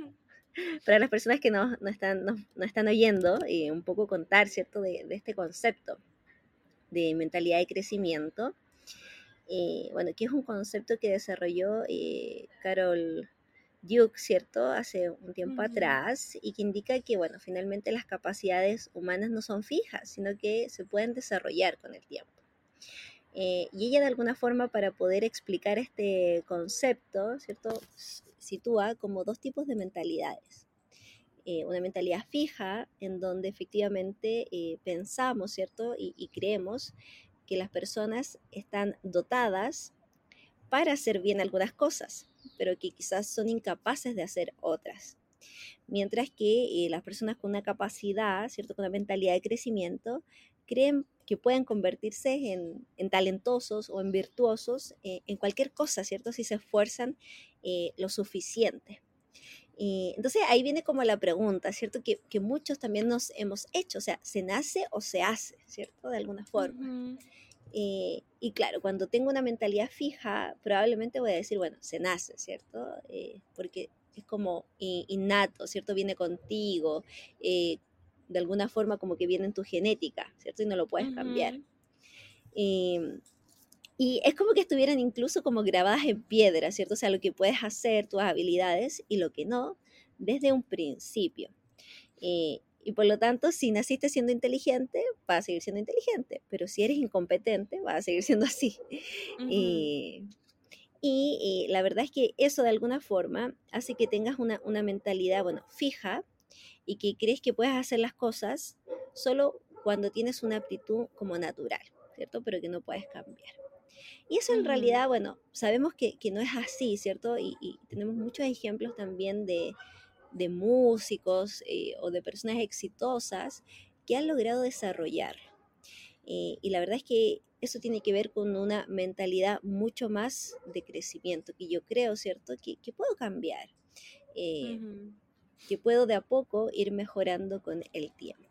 para las personas que no, están, no, están oyendo, y un poco contar, ¿cierto? De, este concepto de mentalidad de crecimiento. Eh, bueno, que es un concepto que desarrolló eh, Carol Duke, ¿cierto? Hace un tiempo atrás y que indica que, bueno, finalmente las capacidades humanas no son fijas, sino que se pueden desarrollar con el tiempo. Eh, y ella de alguna forma para poder explicar este concepto, ¿cierto? Sitúa como dos tipos de mentalidades. Eh, una mentalidad fija en donde efectivamente eh, pensamos, ¿cierto? Y, creemos que las personas están dotadas para hacer bien algunas cosas, pero que quizás son incapaces de hacer otras. Mientras que las personas con una capacidad, ¿cierto? Con una mentalidad de crecimiento, creen que pueden convertirse en, talentosos o en virtuosos eh, en cualquier cosa, ¿cierto? Si se esfuerzan eh, lo suficiente. entonces ahí viene como la pregunta, ¿cierto? Que, muchos también nos hemos hecho, o sea, ¿se nace o se hace, ¿cierto? De alguna forma. Eh, y claro, cuando tengo una mentalidad fija, probablemente voy a decir, bueno, se nace, ¿cierto? porque es como innato, ¿cierto? Viene contigo, de alguna forma como que viene en tu genética, ¿cierto? Y no lo puedes cambiar. Em, y es como que estuvieran incluso como grabadas en piedra, ¿cierto? O sea, lo que puedes hacer, tus habilidades y lo que no, desde un principio. Eh, y por lo tanto, si naciste siendo inteligente, vas a seguir siendo inteligente, pero si eres incompetente, vas a seguir siendo así. Eh, y, la verdad es que eso de alguna forma hace que tengas una, una mentalidad, bueno, fija, y que crees que puedes hacer las cosas solo cuando tienes una aptitud como natural, ¿cierto? Pero que no puedes cambiar. Y eso en realidad, bueno, sabemos que, no es así, ¿cierto? Y, tenemos muchos ejemplos también de, músicos eh, o de personas exitosas que han logrado desarrollar. Eh, y la verdad es que eso tiene que ver con una mentalidad mucho más de crecimiento, que yo creo, ¿cierto? Que, puedo cambiar. Eh, que puedo de a poco ir mejorando con el tiempo.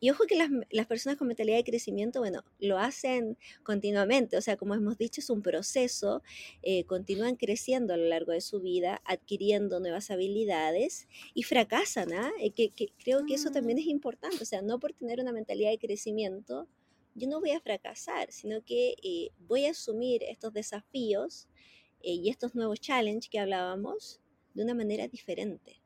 Y ojo que las, personas con mentalidad de crecimiento, bueno, lo hacen continuamente, o sea, como hemos dicho, es un proceso, eh, continúan creciendo a lo largo de su vida, adquiriendo nuevas habilidades y fracasan, ¿ah? Eh, que, creo que eso también mm. es importante, o sea, no por tener una mentalidad de crecimiento, yo no voy a fracasar, sino que eh, voy a asumir estos desafíos eh, y estos nuevos challenges que hablábamos de una manera diferente.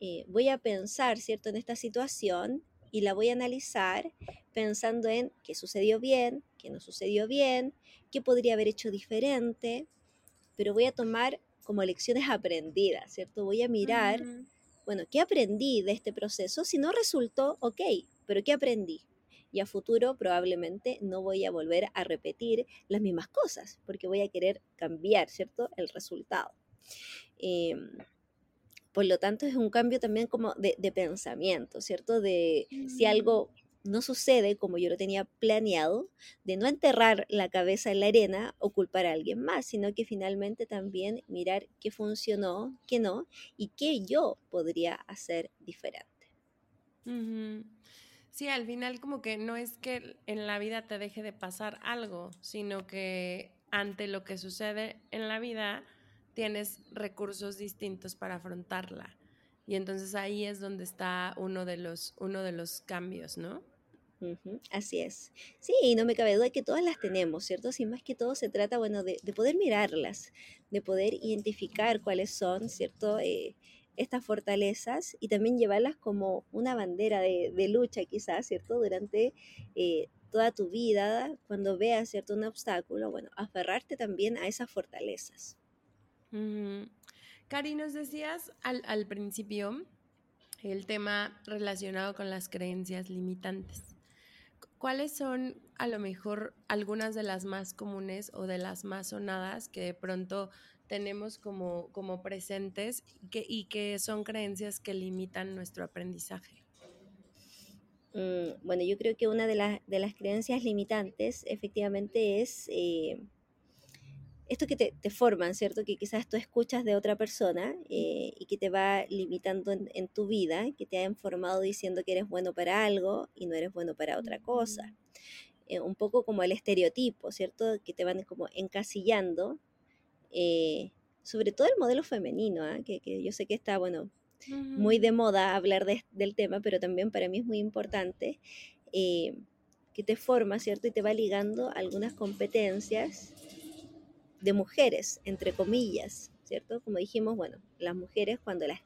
Eh, voy a pensar, ¿cierto?, en esta situación y la voy a analizar pensando en qué sucedió bien, qué no sucedió bien, qué podría haber hecho diferente, pero voy a tomar como lecciones aprendidas, ¿cierto? Voy a mirar, bueno, ¿qué aprendí de este proceso? Si no resultó, ok, pero ¿qué aprendí? Y a futuro probablemente no voy a volver a repetir las mismas cosas porque voy a querer cambiar, ¿cierto? El resultado. Em, por lo tanto, es un cambio también como de, pensamiento, ¿cierto? De si algo no sucede como yo lo tenía planeado, de no enterrar la cabeza en la arena o culpar a alguien más, sino que finalmente también mirar qué funcionó, qué no, y qué yo podría hacer diferente. Sí, al final como que no es que en la vida te deje de pasar algo, sino que ante lo que sucede en la vida tienes recursos distintos para afrontarla. Y entonces ahí es donde está uno de los, uno de los cambios, ¿no? así es. Sí, no me cabe duda que todas las tenemos, ¿cierto? Sin más que todo se trata, bueno, de, poder mirarlas, de poder identificar cuáles son, ¿cierto? Eh, estas fortalezas y también llevarlas como una bandera de, lucha quizás, ¿cierto? Durante eh, toda tu vida, cuando veas, ¿cierto? Un obstáculo, bueno, aferrarte también a esas fortalezas. Cari, nos decías al, al principio el tema relacionado con las creencias limitantes. ¿Cuáles son a lo mejor algunas de las más comunes o de las más sonadas que de pronto tenemos como, como presentes y que, y que son creencias que limitan nuestro aprendizaje? Mm, bueno, yo creo que una de, de las creencias limitantes efectivamente es eh, esto que te, forman, ¿cierto? Que quizás tú escuchas de otra persona eh, y que te va limitando en, tu vida, que te ha informado diciendo que eres bueno para algo y no eres bueno para otra cosa. Eh, un poco como el estereotipo, ¿cierto? Que te van como encasillando, eh, sobre todo el modelo femenino, ¿ah? que, yo sé que está, bueno, muy de moda hablar del tema, pero también para mí es muy importante que te forma, ¿cierto? Y te va ligando algunas competencias de mujeres, entre comillas, ¿cierto? Como dijimos, bueno, las mujeres cuando las...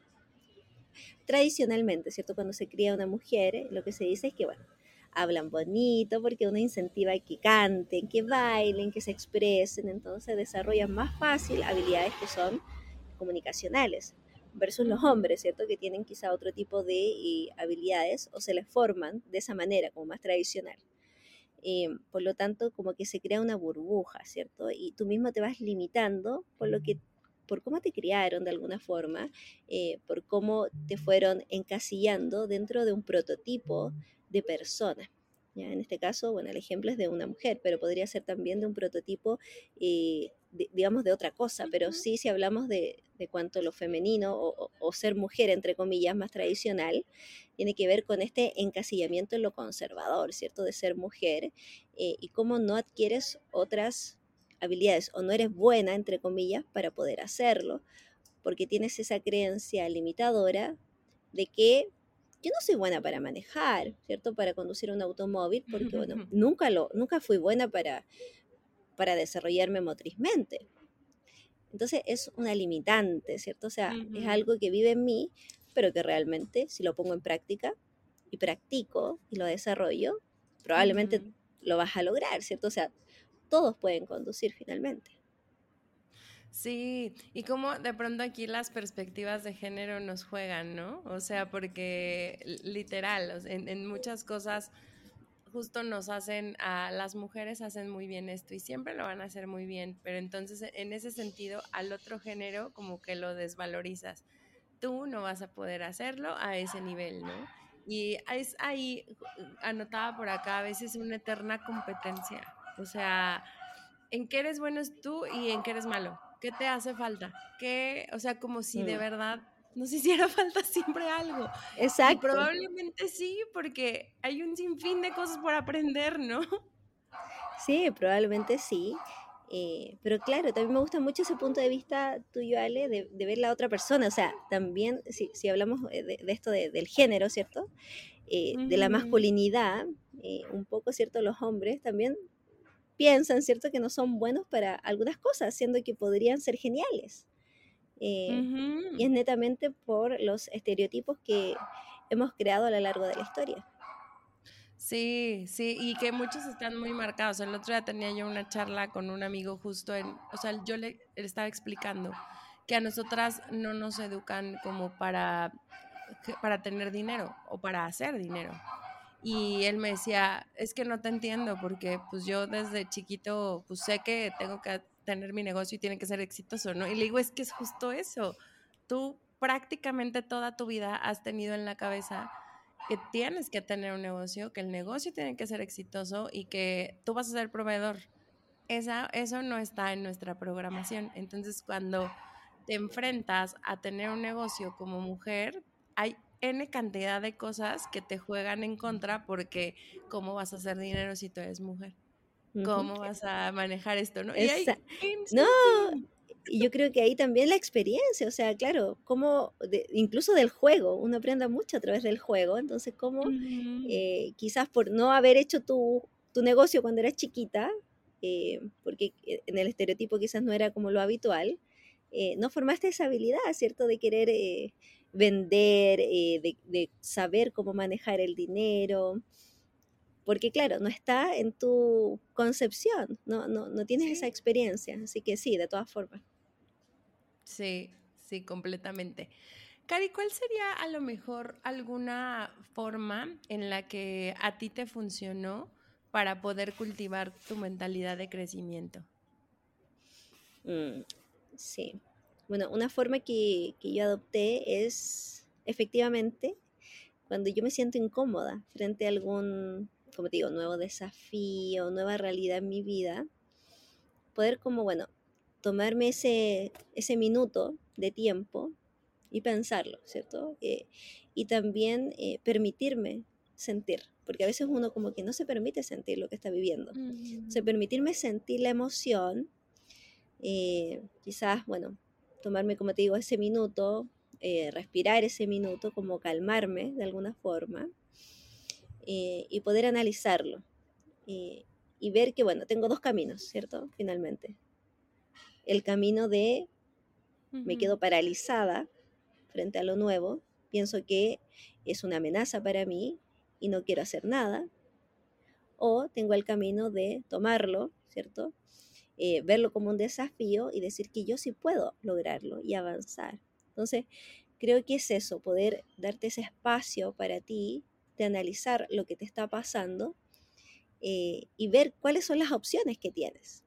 Tradicionalmente, ¿cierto? Cuando se cría una mujer, lo que se dice es que, bueno, hablan bonito porque uno incentiva que canten, que bailen, que se expresen, entonces desarrollan más fácil habilidades que son comunicacionales versus los hombres, ¿cierto? Que tienen quizá otro tipo de eh, habilidades o se les forman de esa manera, como más tradicional. Eh, por lo tanto, como que se crea una burbuja, ¿cierto? Y tú mismo te vas limitando por lo que por cómo te criaron de alguna forma, eh, por cómo te fueron encasillando dentro de un prototipo de persona. ¿ya? En este caso, bueno, el ejemplo es de una mujer, pero podría ser también de un prototipo eh, digamos, de otra cosa, pero sí si hablamos de, de cuanto lo femenino o, ser mujer, entre comillas, más tradicional, tiene que ver con este encasillamiento en lo conservador, ¿cierto? De ser mujer eh, y cómo no adquieres otras habilidades o no eres buena, entre comillas, para poder hacerlo, porque tienes esa creencia limitadora de que yo no soy buena para manejar, ¿cierto? Para conducir un automóvil, porque bueno, nunca, lo, nunca fui buena para para desarrollarme motrizmente. Entonces es una limitante, ¿cierto? O sea, es algo que vive en mí, pero que realmente si lo pongo en práctica y practico y lo desarrollo, probablemente lo vas a lograr, ¿cierto? O sea, todos pueden conducir finalmente. Sí, y como de pronto aquí las perspectivas de género nos juegan, ¿no? O sea, porque literal, en muchas cosas justo nos hacen, a las mujeres hacen muy bien esto y siempre lo van a hacer muy bien, pero entonces en ese sentido al otro género como que lo desvalorizas. Tú no vas a poder hacerlo a ese nivel, ¿no? Y es ahí, anotada por acá, a veces una eterna competencia. O sea, ¿en qué eres bueno es tú y en qué eres malo? ¿Qué te hace falta? ¿Qué, o sea, como si de mm. verdad nos hiciera falta siempre algo. Exacto. probablemente sí, porque hay un sinfín de cosas por aprender, ¿no? Sí, probablemente sí. Eh, pero claro, también me gusta mucho ese punto de vista tuyo, Ale, de, ver la otra persona. O sea, también, si, si hablamos de, esto del género, ¿cierto? Eh, de la masculinidad, eh, un poco, ¿cierto? Los hombres también piensan, ¿cierto? Que no son buenos para algunas cosas, siendo que podrían ser geniales. Eh, y es netamente por los estereotipos que hemos creado a lo largo de la historia. Sí, sí, y que muchos están muy marcados. El otro día tenía yo una charla con un amigo justo en, o sea, yo le, estaba explicando que a nosotras no nos educan como para, para tener dinero o para hacer dinero. Y él me decía, es que no te entiendo porque pues yo desde chiquito pues sé que tengo que tener mi negocio y tiene que ser exitoso, ¿no? Y le digo, es que es justo eso. Tú prácticamente toda tu vida has tenido en la cabeza que tienes que tener un negocio, que el negocio tiene que ser exitoso y que tú vas a ser proveedor. Esa, eso no está en nuestra programación. Entonces, cuando te enfrentas a tener un negocio como mujer, hay N cantidad de cosas que te juegan en contra porque ¿cómo vas a hacer dinero si tú eres mujer? ¿Cómo vas a manejar esto? ¿no? Y no, y yo creo que ahí también la experiencia, o sea, claro, como incluso del juego, uno aprende mucho a través del juego, entonces como eh, quizás por no haber hecho tu, tu negocio cuando eras chiquita, eh, porque eh, en el estereotipo quizás no era como lo habitual, no formaste esa habilidad, ¿cierto? De querer vender, de, de, saber cómo manejar el dinero, porque claro, no está en tu concepción, no, no, no tienes esa experiencia, así que sí, de todas formas. Sí, sí, completamente. Cari, ¿cuál sería a lo mejor alguna forma en la que a ti te funcionó para poder cultivar tu mentalidad de crecimiento? Mm, sí. Bueno, una forma que, que yo adopté es efectivamente cuando yo me siento incómoda frente a algún como te digo, nuevo desafío, nueva realidad en mi vida, poder como, bueno, tomarme ese, ese minuto de tiempo y pensarlo, ¿cierto? Eh, y también eh, permitirme sentir, porque a veces uno como que no se permite sentir lo que está viviendo. O sea, mm. permitirme sentir la emoción, eh, quizás, bueno, tomarme, como te digo, ese minuto, respirar ese minuto, como calmarme de alguna forma, eh, y poder analizarlo y, ver que, bueno, tengo dos caminos, ¿cierto? Finalmente. El camino de me quedo paralizada frente a lo nuevo, pienso que es una amenaza para mí y no quiero hacer nada. O tengo el camino de tomarlo, ¿cierto? Eh, verlo como un desafío y decir que yo sí puedo lograrlo y avanzar. Entonces, creo que es eso, poder darte ese espacio para ti de analizar lo que te está pasando eh, y ver cuáles son las opciones que tienes.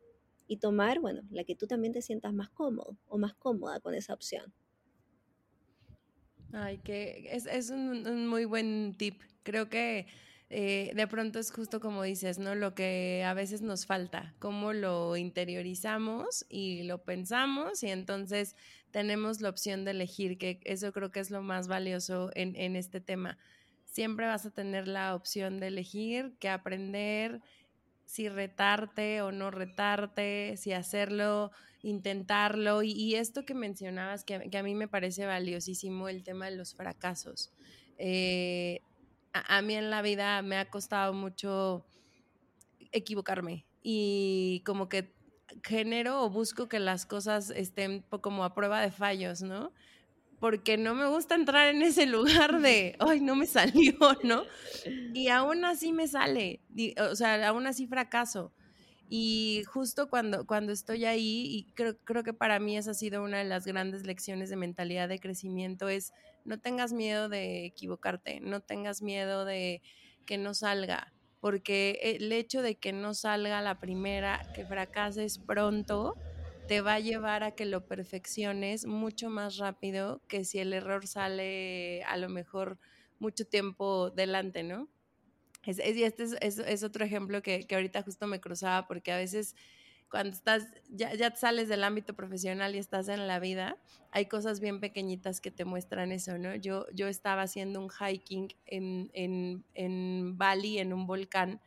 Y tomar, bueno, la que tú también te sientas más cómodo o más cómoda con esa opción. Ay, que es, un, muy buen tip. Creo que eh, de pronto es justo como dices, ¿no? Lo que a veces nos falta, cómo lo interiorizamos y lo pensamos y entonces tenemos la opción de elegir, que eso creo que es lo más valioso en, en este tema siempre vas a tener la opción de elegir qué aprender, si retarte o no retarte, si hacerlo, intentarlo. Y, esto que mencionabas, que, a mí me parece valiosísimo, el tema de los fracasos. Eh, a, mí en la vida me ha costado mucho equivocarme y como que genero o busco que las cosas estén como a prueba de fallos, ¿no? porque no me gusta entrar en ese lugar de, ay, no me salió, ¿no? Y aún así me sale, o sea, aún así fracaso. Y justo cuando, cuando estoy ahí, y creo, creo que para mí esa ha sido una de las grandes lecciones de mentalidad de crecimiento, es no tengas miedo de equivocarte, no tengas miedo de que no salga, porque el hecho de que no salga la primera, que fracases pronto, te va a llevar a que lo perfecciones mucho más rápido que si el error sale a lo mejor mucho tiempo delante, ¿no? Es, este es, otro ejemplo que, ahorita justo me cruzaba porque a veces cuando estás, ya, ya sales del ámbito profesional y estás en la vida, hay cosas bien pequeñitas que te muestran eso, ¿no? Yo, yo estaba haciendo un hiking en, en, en Bali, en un volcán,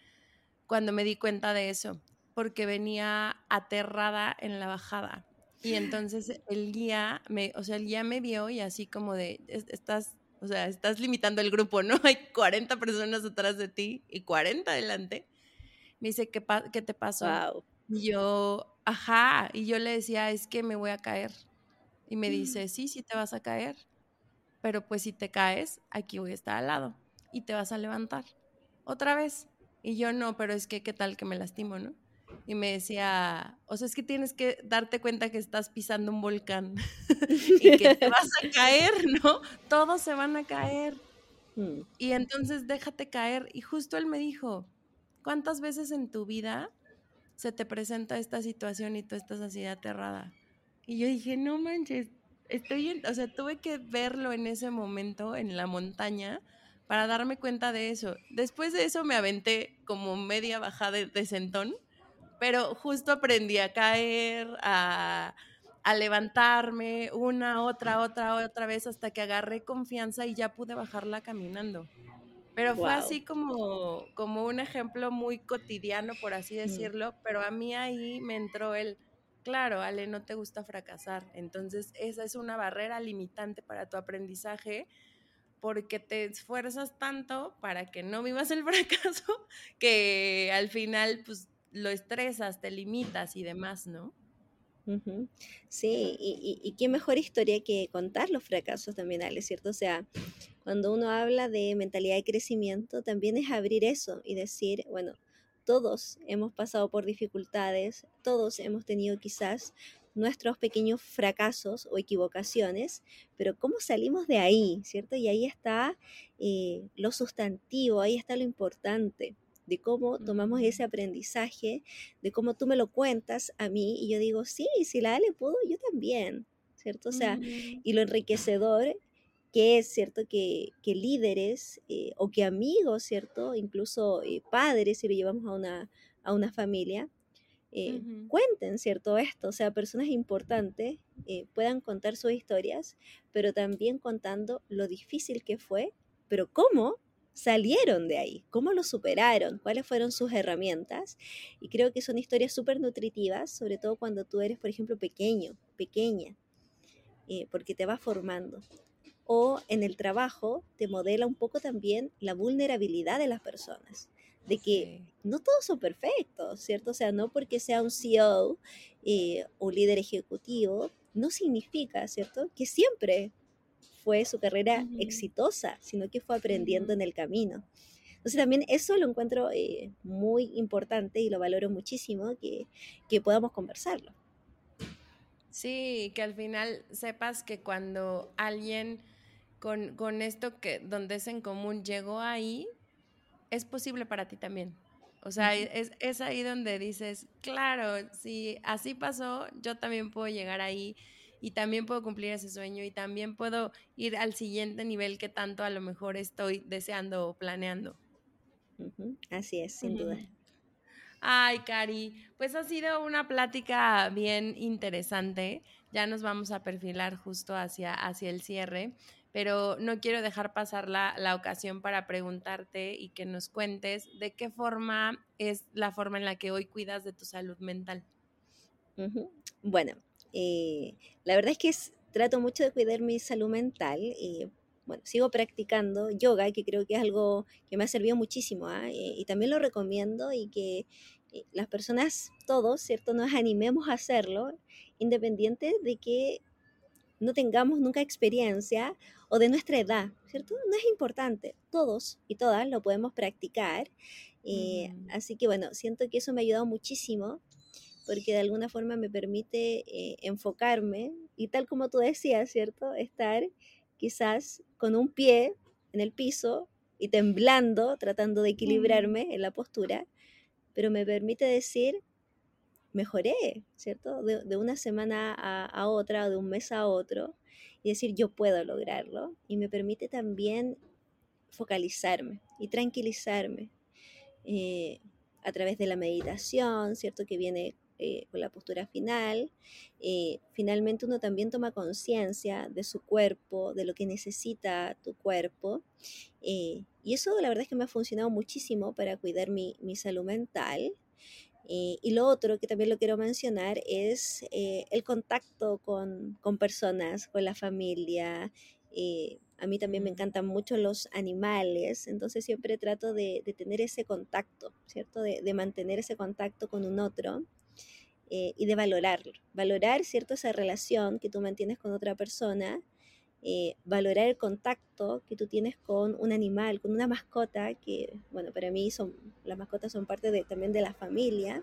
cuando me di cuenta de eso porque venía aterrada en la bajada. Y entonces el guía me, o sea, el guía me vio y así como de, estás, o sea, estás limitando el grupo, ¿no? Hay 40 personas atrás de ti y 40 adelante. Me dice, ¿qué, qué te pasó? Y yo, ajá, y yo le decía, es que me voy a caer. Y me dice, sí, sí te vas a caer, pero pues si te caes, aquí voy a estar al lado y te vas a levantar otra vez. Y yo no, pero es que qué tal que me lastimo, ¿no? y me decía, o sea, es que tienes que darte cuenta que estás pisando un volcán y que te vas a caer, ¿no? Todos se van a caer. Mm. Y entonces déjate caer. Y justo él me dijo, ¿cuántas veces en tu vida se te presenta esta situación y tú estás así aterrada? Y yo dije, no manches, estoy, en, o sea, tuve que verlo en ese momento en la montaña para darme cuenta de eso. Después de eso me aventé como media bajada de, de sentón, pero justo aprendí a caer, a, a levantarme una, otra, otra, otra vez hasta que agarré confianza y ya pude bajarla caminando. Pero fue así como, como un ejemplo muy cotidiano, por así decirlo, pero a mí ahí me entró el, claro, Ale, no te gusta fracasar. Entonces, esa es una barrera limitante para tu aprendizaje porque te esfuerzas tanto para que no vivas el fracaso que al final, pues, lo estresas, te limitas y demás, ¿no? Sí, y, qué mejor historia que contar los fracasos también, Ale, ¿cierto? O sea, cuando uno habla de mentalidad de crecimiento, también es abrir eso y decir, bueno, todos hemos pasado por dificultades, todos hemos tenido quizás nuestros pequeños fracasos o equivocaciones, pero cómo salimos de ahí, ¿cierto? Y ahí está eh, lo sustantivo, ahí está lo importante de cómo tomamos ese aprendizaje, de cómo tú me lo cuentas a mí y yo digo, sí, si la Ale pudo, yo también, ¿cierto? O sea, y lo enriquecedor que es, ¿cierto? Que, que líderes eh, o que amigos, ¿cierto? Incluso eh, padres, si lo llevamos a una, a una familia, eh, cuenten, ¿cierto? Esto, o sea, personas importantes puedan contar sus historias, pero también contando lo difícil que fue, pero cómo salieron de ahí, cómo lo superaron, cuáles fueron sus herramientas. Y creo que son historias súper nutritivas, sobre todo cuando tú eres, por ejemplo, pequeño, pequeña, eh, porque te va formando. O en el trabajo te modela un poco también la vulnerabilidad de las personas, de que no todos son perfectos, ¿cierto? O sea, no porque sea un CEO eh, o líder ejecutivo, no significa, ¿cierto? Que siempre fue su carrera exitosa, sino que fue aprendiendo en el camino. Entonces también eso lo encuentro eh, muy importante y lo valoro muchísimo que, que podamos conversarlo. Sí, que al final sepas que cuando alguien con, con, esto que donde es en común llegó ahí, es posible para ti también. O sea, es, es, ahí donde dices, claro, si así pasó, yo también puedo llegar ahí y también puedo cumplir ese sueño y también puedo ir al siguiente nivel que tanto a lo mejor estoy deseando o planeando. Así es, sin duda. Ay, Cari, pues ha sido una plática bien interesante. Ya nos vamos a perfilar justo hacia, hacia el cierre, pero no quiero dejar pasar la, la, ocasión para preguntarte y que nos cuentes de qué forma es la forma en la que hoy cuidas de tu salud mental. Bueno, eh, la verdad es que trato mucho de cuidar mi salud mental. y bueno, sigo practicando yoga, que creo que es algo que me ha servido muchísimo. ¿ah? Eh, y también lo recomiendo y que eh, las personas, todos, ¿cierto?, nos animemos a hacerlo, independiente de que no tengamos nunca experiencia o de nuestra edad, ¿cierto? No es importante, todos y todas lo podemos practicar. Así que bueno, siento que eso me ha ayudado muchísimo porque de alguna forma me permite eh, enfocarme y tal como tú decías, ¿cierto? Estar quizás con un pie en el piso y temblando, tratando de equilibrarme en la postura, pero me permite decir, mejoré, ¿cierto? De, una semana a, otra o de un mes a otro y decir, yo puedo lograrlo. Y me permite también focalizarme y tranquilizarme. Eh, a través de la meditación, ¿cierto? Que viene eh, con la postura final. Eh, finalmente uno también toma conciencia de su cuerpo, de lo que necesita tu cuerpo. Eh, y eso la verdad es que me ha funcionado muchísimo para cuidar mi, salud mental. y lo otro que también lo quiero mencionar es el contacto con, personas, con la familia. a mí también me encantan mucho los animales, entonces siempre trato de, tener ese contacto, ¿cierto? De, de, mantener ese contacto con un otro. Eh, y de valorarlo. Valorar, ¿cierto? Esa relación que tú mantienes con otra persona, eh, valorar el contacto que tú tienes con un animal, con una mascota, que, bueno, para mí son, las mascotas son parte de, también de la familia,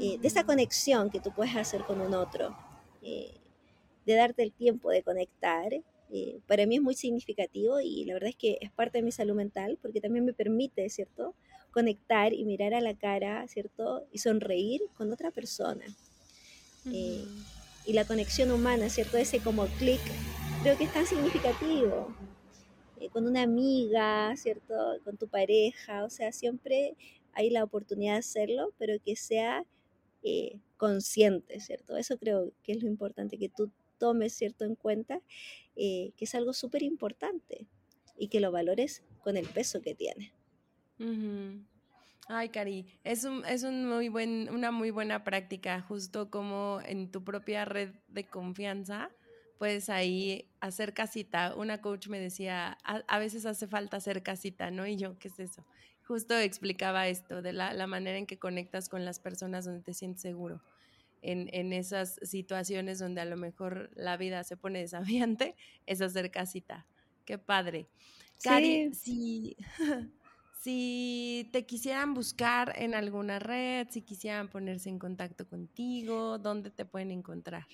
eh, de esa conexión que tú puedes hacer con un otro, de darte el tiempo de conectar. para mí es muy significativo y la verdad es que es parte de mi salud mental porque también me permite, ¿cierto? Conectar y mirar a la cara, ¿cierto? Y sonreír con otra persona. Eh, y la conexión humana, ¿cierto? Ese como clic, creo que es tan significativo. eh, con una amiga, ¿cierto? Con tu pareja, o sea, siempre hay la oportunidad de hacerlo, pero que sea eh, consciente, ¿cierto? Eso creo que es lo importante, que tú tomes, ¿cierto?, en cuenta, que es algo súper importante y que lo valores con el peso que tiene. Ay, Cari, es, un, es un muy buen, una muy buena práctica, justo como en tu propia red de confianza, puedes ahí hacer casita. Una coach me decía, a, veces hace falta hacer casita, ¿no? Y yo, ¿qué es eso? Justo explicaba esto, de la, manera en que conectas con las personas donde te sientes seguro. En, en, esas situaciones donde a lo mejor la vida se pone desafiante, es hacer casita. Qué padre. Cari, sí. si te quisieran buscar en alguna red, si quisieran ponerse en contacto contigo, ¿dónde te pueden encontrar?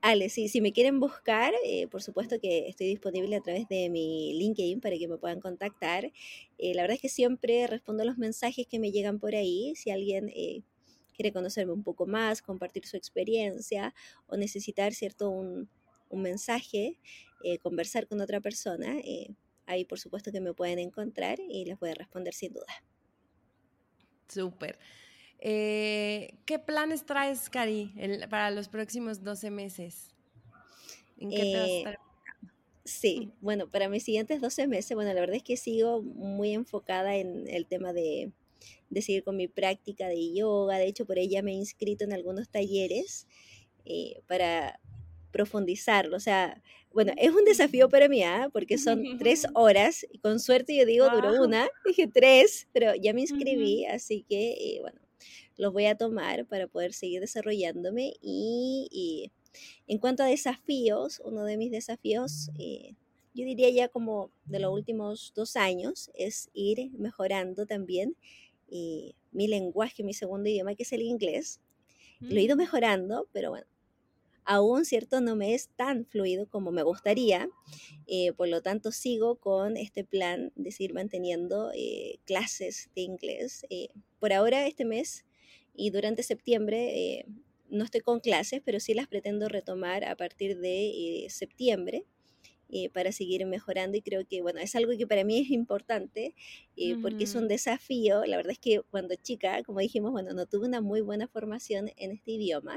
Ale, sí, si me quieren buscar, eh, por supuesto que estoy disponible a través de mi LinkedIn para que me puedan contactar. Eh, la verdad es que siempre respondo los mensajes que me llegan por ahí. Si alguien eh, quiere conocerme un poco más, compartir su experiencia o necesitar, ¿cierto?, un, un mensaje, conversar con otra persona, ahí por supuesto que me pueden encontrar y les voy a responder sin duda. Súper. Eh, ¿Qué planes traes, Cari, para los próximos 12 meses? ¿En qué te vas a eh, estar Sí, bueno, para mis siguientes 12 meses, bueno, la verdad es que sigo muy enfocada en el tema de, seguir con mi práctica de yoga. De hecho, por ella me he inscrito en algunos talleres eh, para profundizarlo. O sea, bueno, es un desafío para mí, ¿ah? porque son tres horas, y con suerte yo digo, duró una, dije tres, pero ya me inscribí, así que, eh, bueno, los voy a tomar para poder seguir desarrollándome. Y, en cuanto a desafíos, uno de mis desafíos, eh, yo diría ya como de los últimos dos años, es ir mejorando también eh, mi lenguaje, mi segundo idioma, que es el inglés. Lo he ido mm. mejorando, pero bueno, aún, ¿cierto? No me es tan fluido como me gustaría. Eh, por lo tanto, sigo con este plan de seguir manteniendo eh, clases de inglés. Eh, por ahora, este mes y durante septiembre, no estoy con clases, pero sí las pretendo retomar a partir de septiembre. para seguir mejorando y creo que bueno es algo que para mí es importante porque es un desafío la verdad es que cuando chica como dijimos bueno no tuve una muy buena formación en este idioma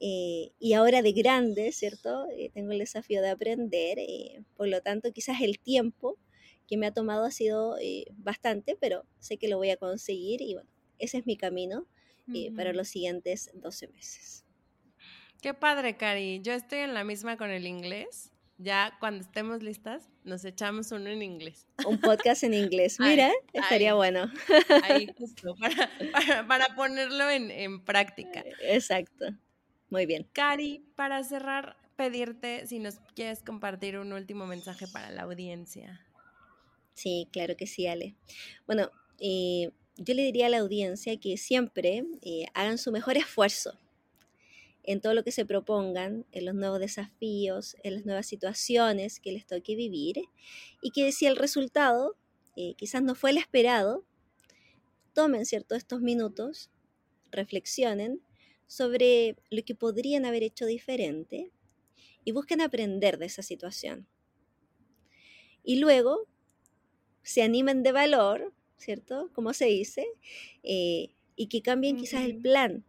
eh, y ahora de grande, ¿cierto? Eh, tengo el desafío de aprender, eh, por lo tanto quizás el tiempo que me ha tomado ha sido bastante, pero sé que lo voy a conseguir y bueno, ese es mi camino para los siguientes 12 meses. Qué padre, Cari. Yo estoy en la misma con el inglés. Ya cuando estemos listas, nos echamos uno en inglés. Un podcast en inglés. Mira, estaría bueno. Ahí justo, para, para, ponerlo en, en práctica. Exacto. Muy bien. Cari, para cerrar, pedirte si nos quieres compartir un último mensaje para la audiencia. Sí, claro que sí, Ale. Bueno, eh, yo le diría a la audiencia que siempre eh, hagan su mejor esfuerzo en todo lo que se propongan, en los nuevos desafíos, en las nuevas situaciones que les toque vivir, y que si el resultado eh, quizás no fue el esperado, tomen cierto estos minutos, reflexionen sobre lo que podrían haber hecho diferente y busquen aprender de esa situación. Y luego se animen de valor, ¿cierto? Como se dice, eh, y que cambien quizás el plan.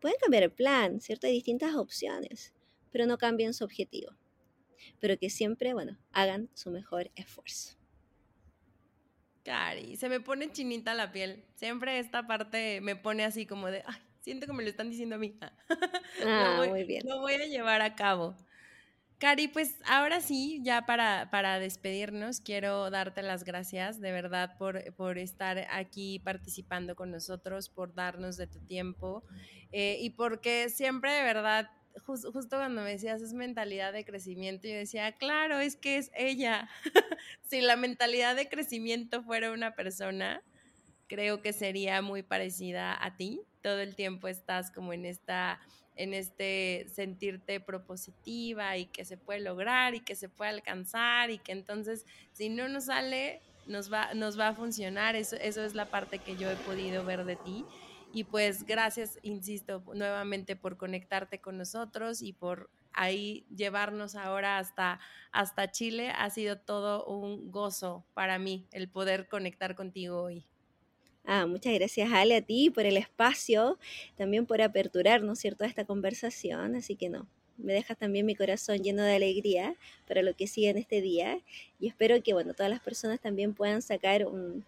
Pueden cambiar el plan, ¿cierto? Hay distintas opciones, pero no cambien su objetivo. Pero que siempre, bueno, hagan su mejor esfuerzo. Cari, se me pone chinita la piel. Siempre esta parte me pone así como de, ay, siento que me lo están diciendo a mí. Ah, voy, muy bien. Lo voy a llevar a cabo. Cari, pues ahora sí, ya para, para despedirnos, quiero darte las gracias de verdad por, por estar aquí participando con nosotros, por darnos de tu tiempo eh, y porque siempre de verdad, justo cuando me decías es mentalidad de crecimiento, yo decía, claro, es que es ella. si la mentalidad de crecimiento fuera una persona, creo que sería muy parecida a ti. Todo el tiempo estás como en esta en este sentirte propositiva y que se puede lograr y que se puede alcanzar y que entonces si no nos sale nos va, nos va a funcionar. Eso, eso es la parte que yo he podido ver de ti. Y pues gracias, insisto, nuevamente por conectarte con nosotros y por ahí llevarnos ahora hasta, hasta Chile. Ha sido todo un gozo para mí el poder conectar contigo hoy. Ah, muchas gracias Ale a ti por el espacio, también por aperturarnos, ¿cierto?, a esta conversación. Así que no, me dejas también mi corazón lleno de alegría para lo que sigue en este día y espero que, bueno, todas las personas también puedan sacar un,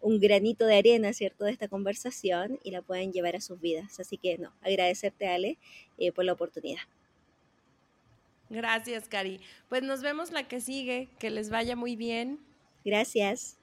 un granito de arena, ¿cierto?, de esta conversación y la puedan llevar a sus vidas. Así que, no, agradecerte, Ale, eh, por la oportunidad. Gracias, Cari. Pues nos vemos la que sigue. Que les vaya muy bien. Gracias.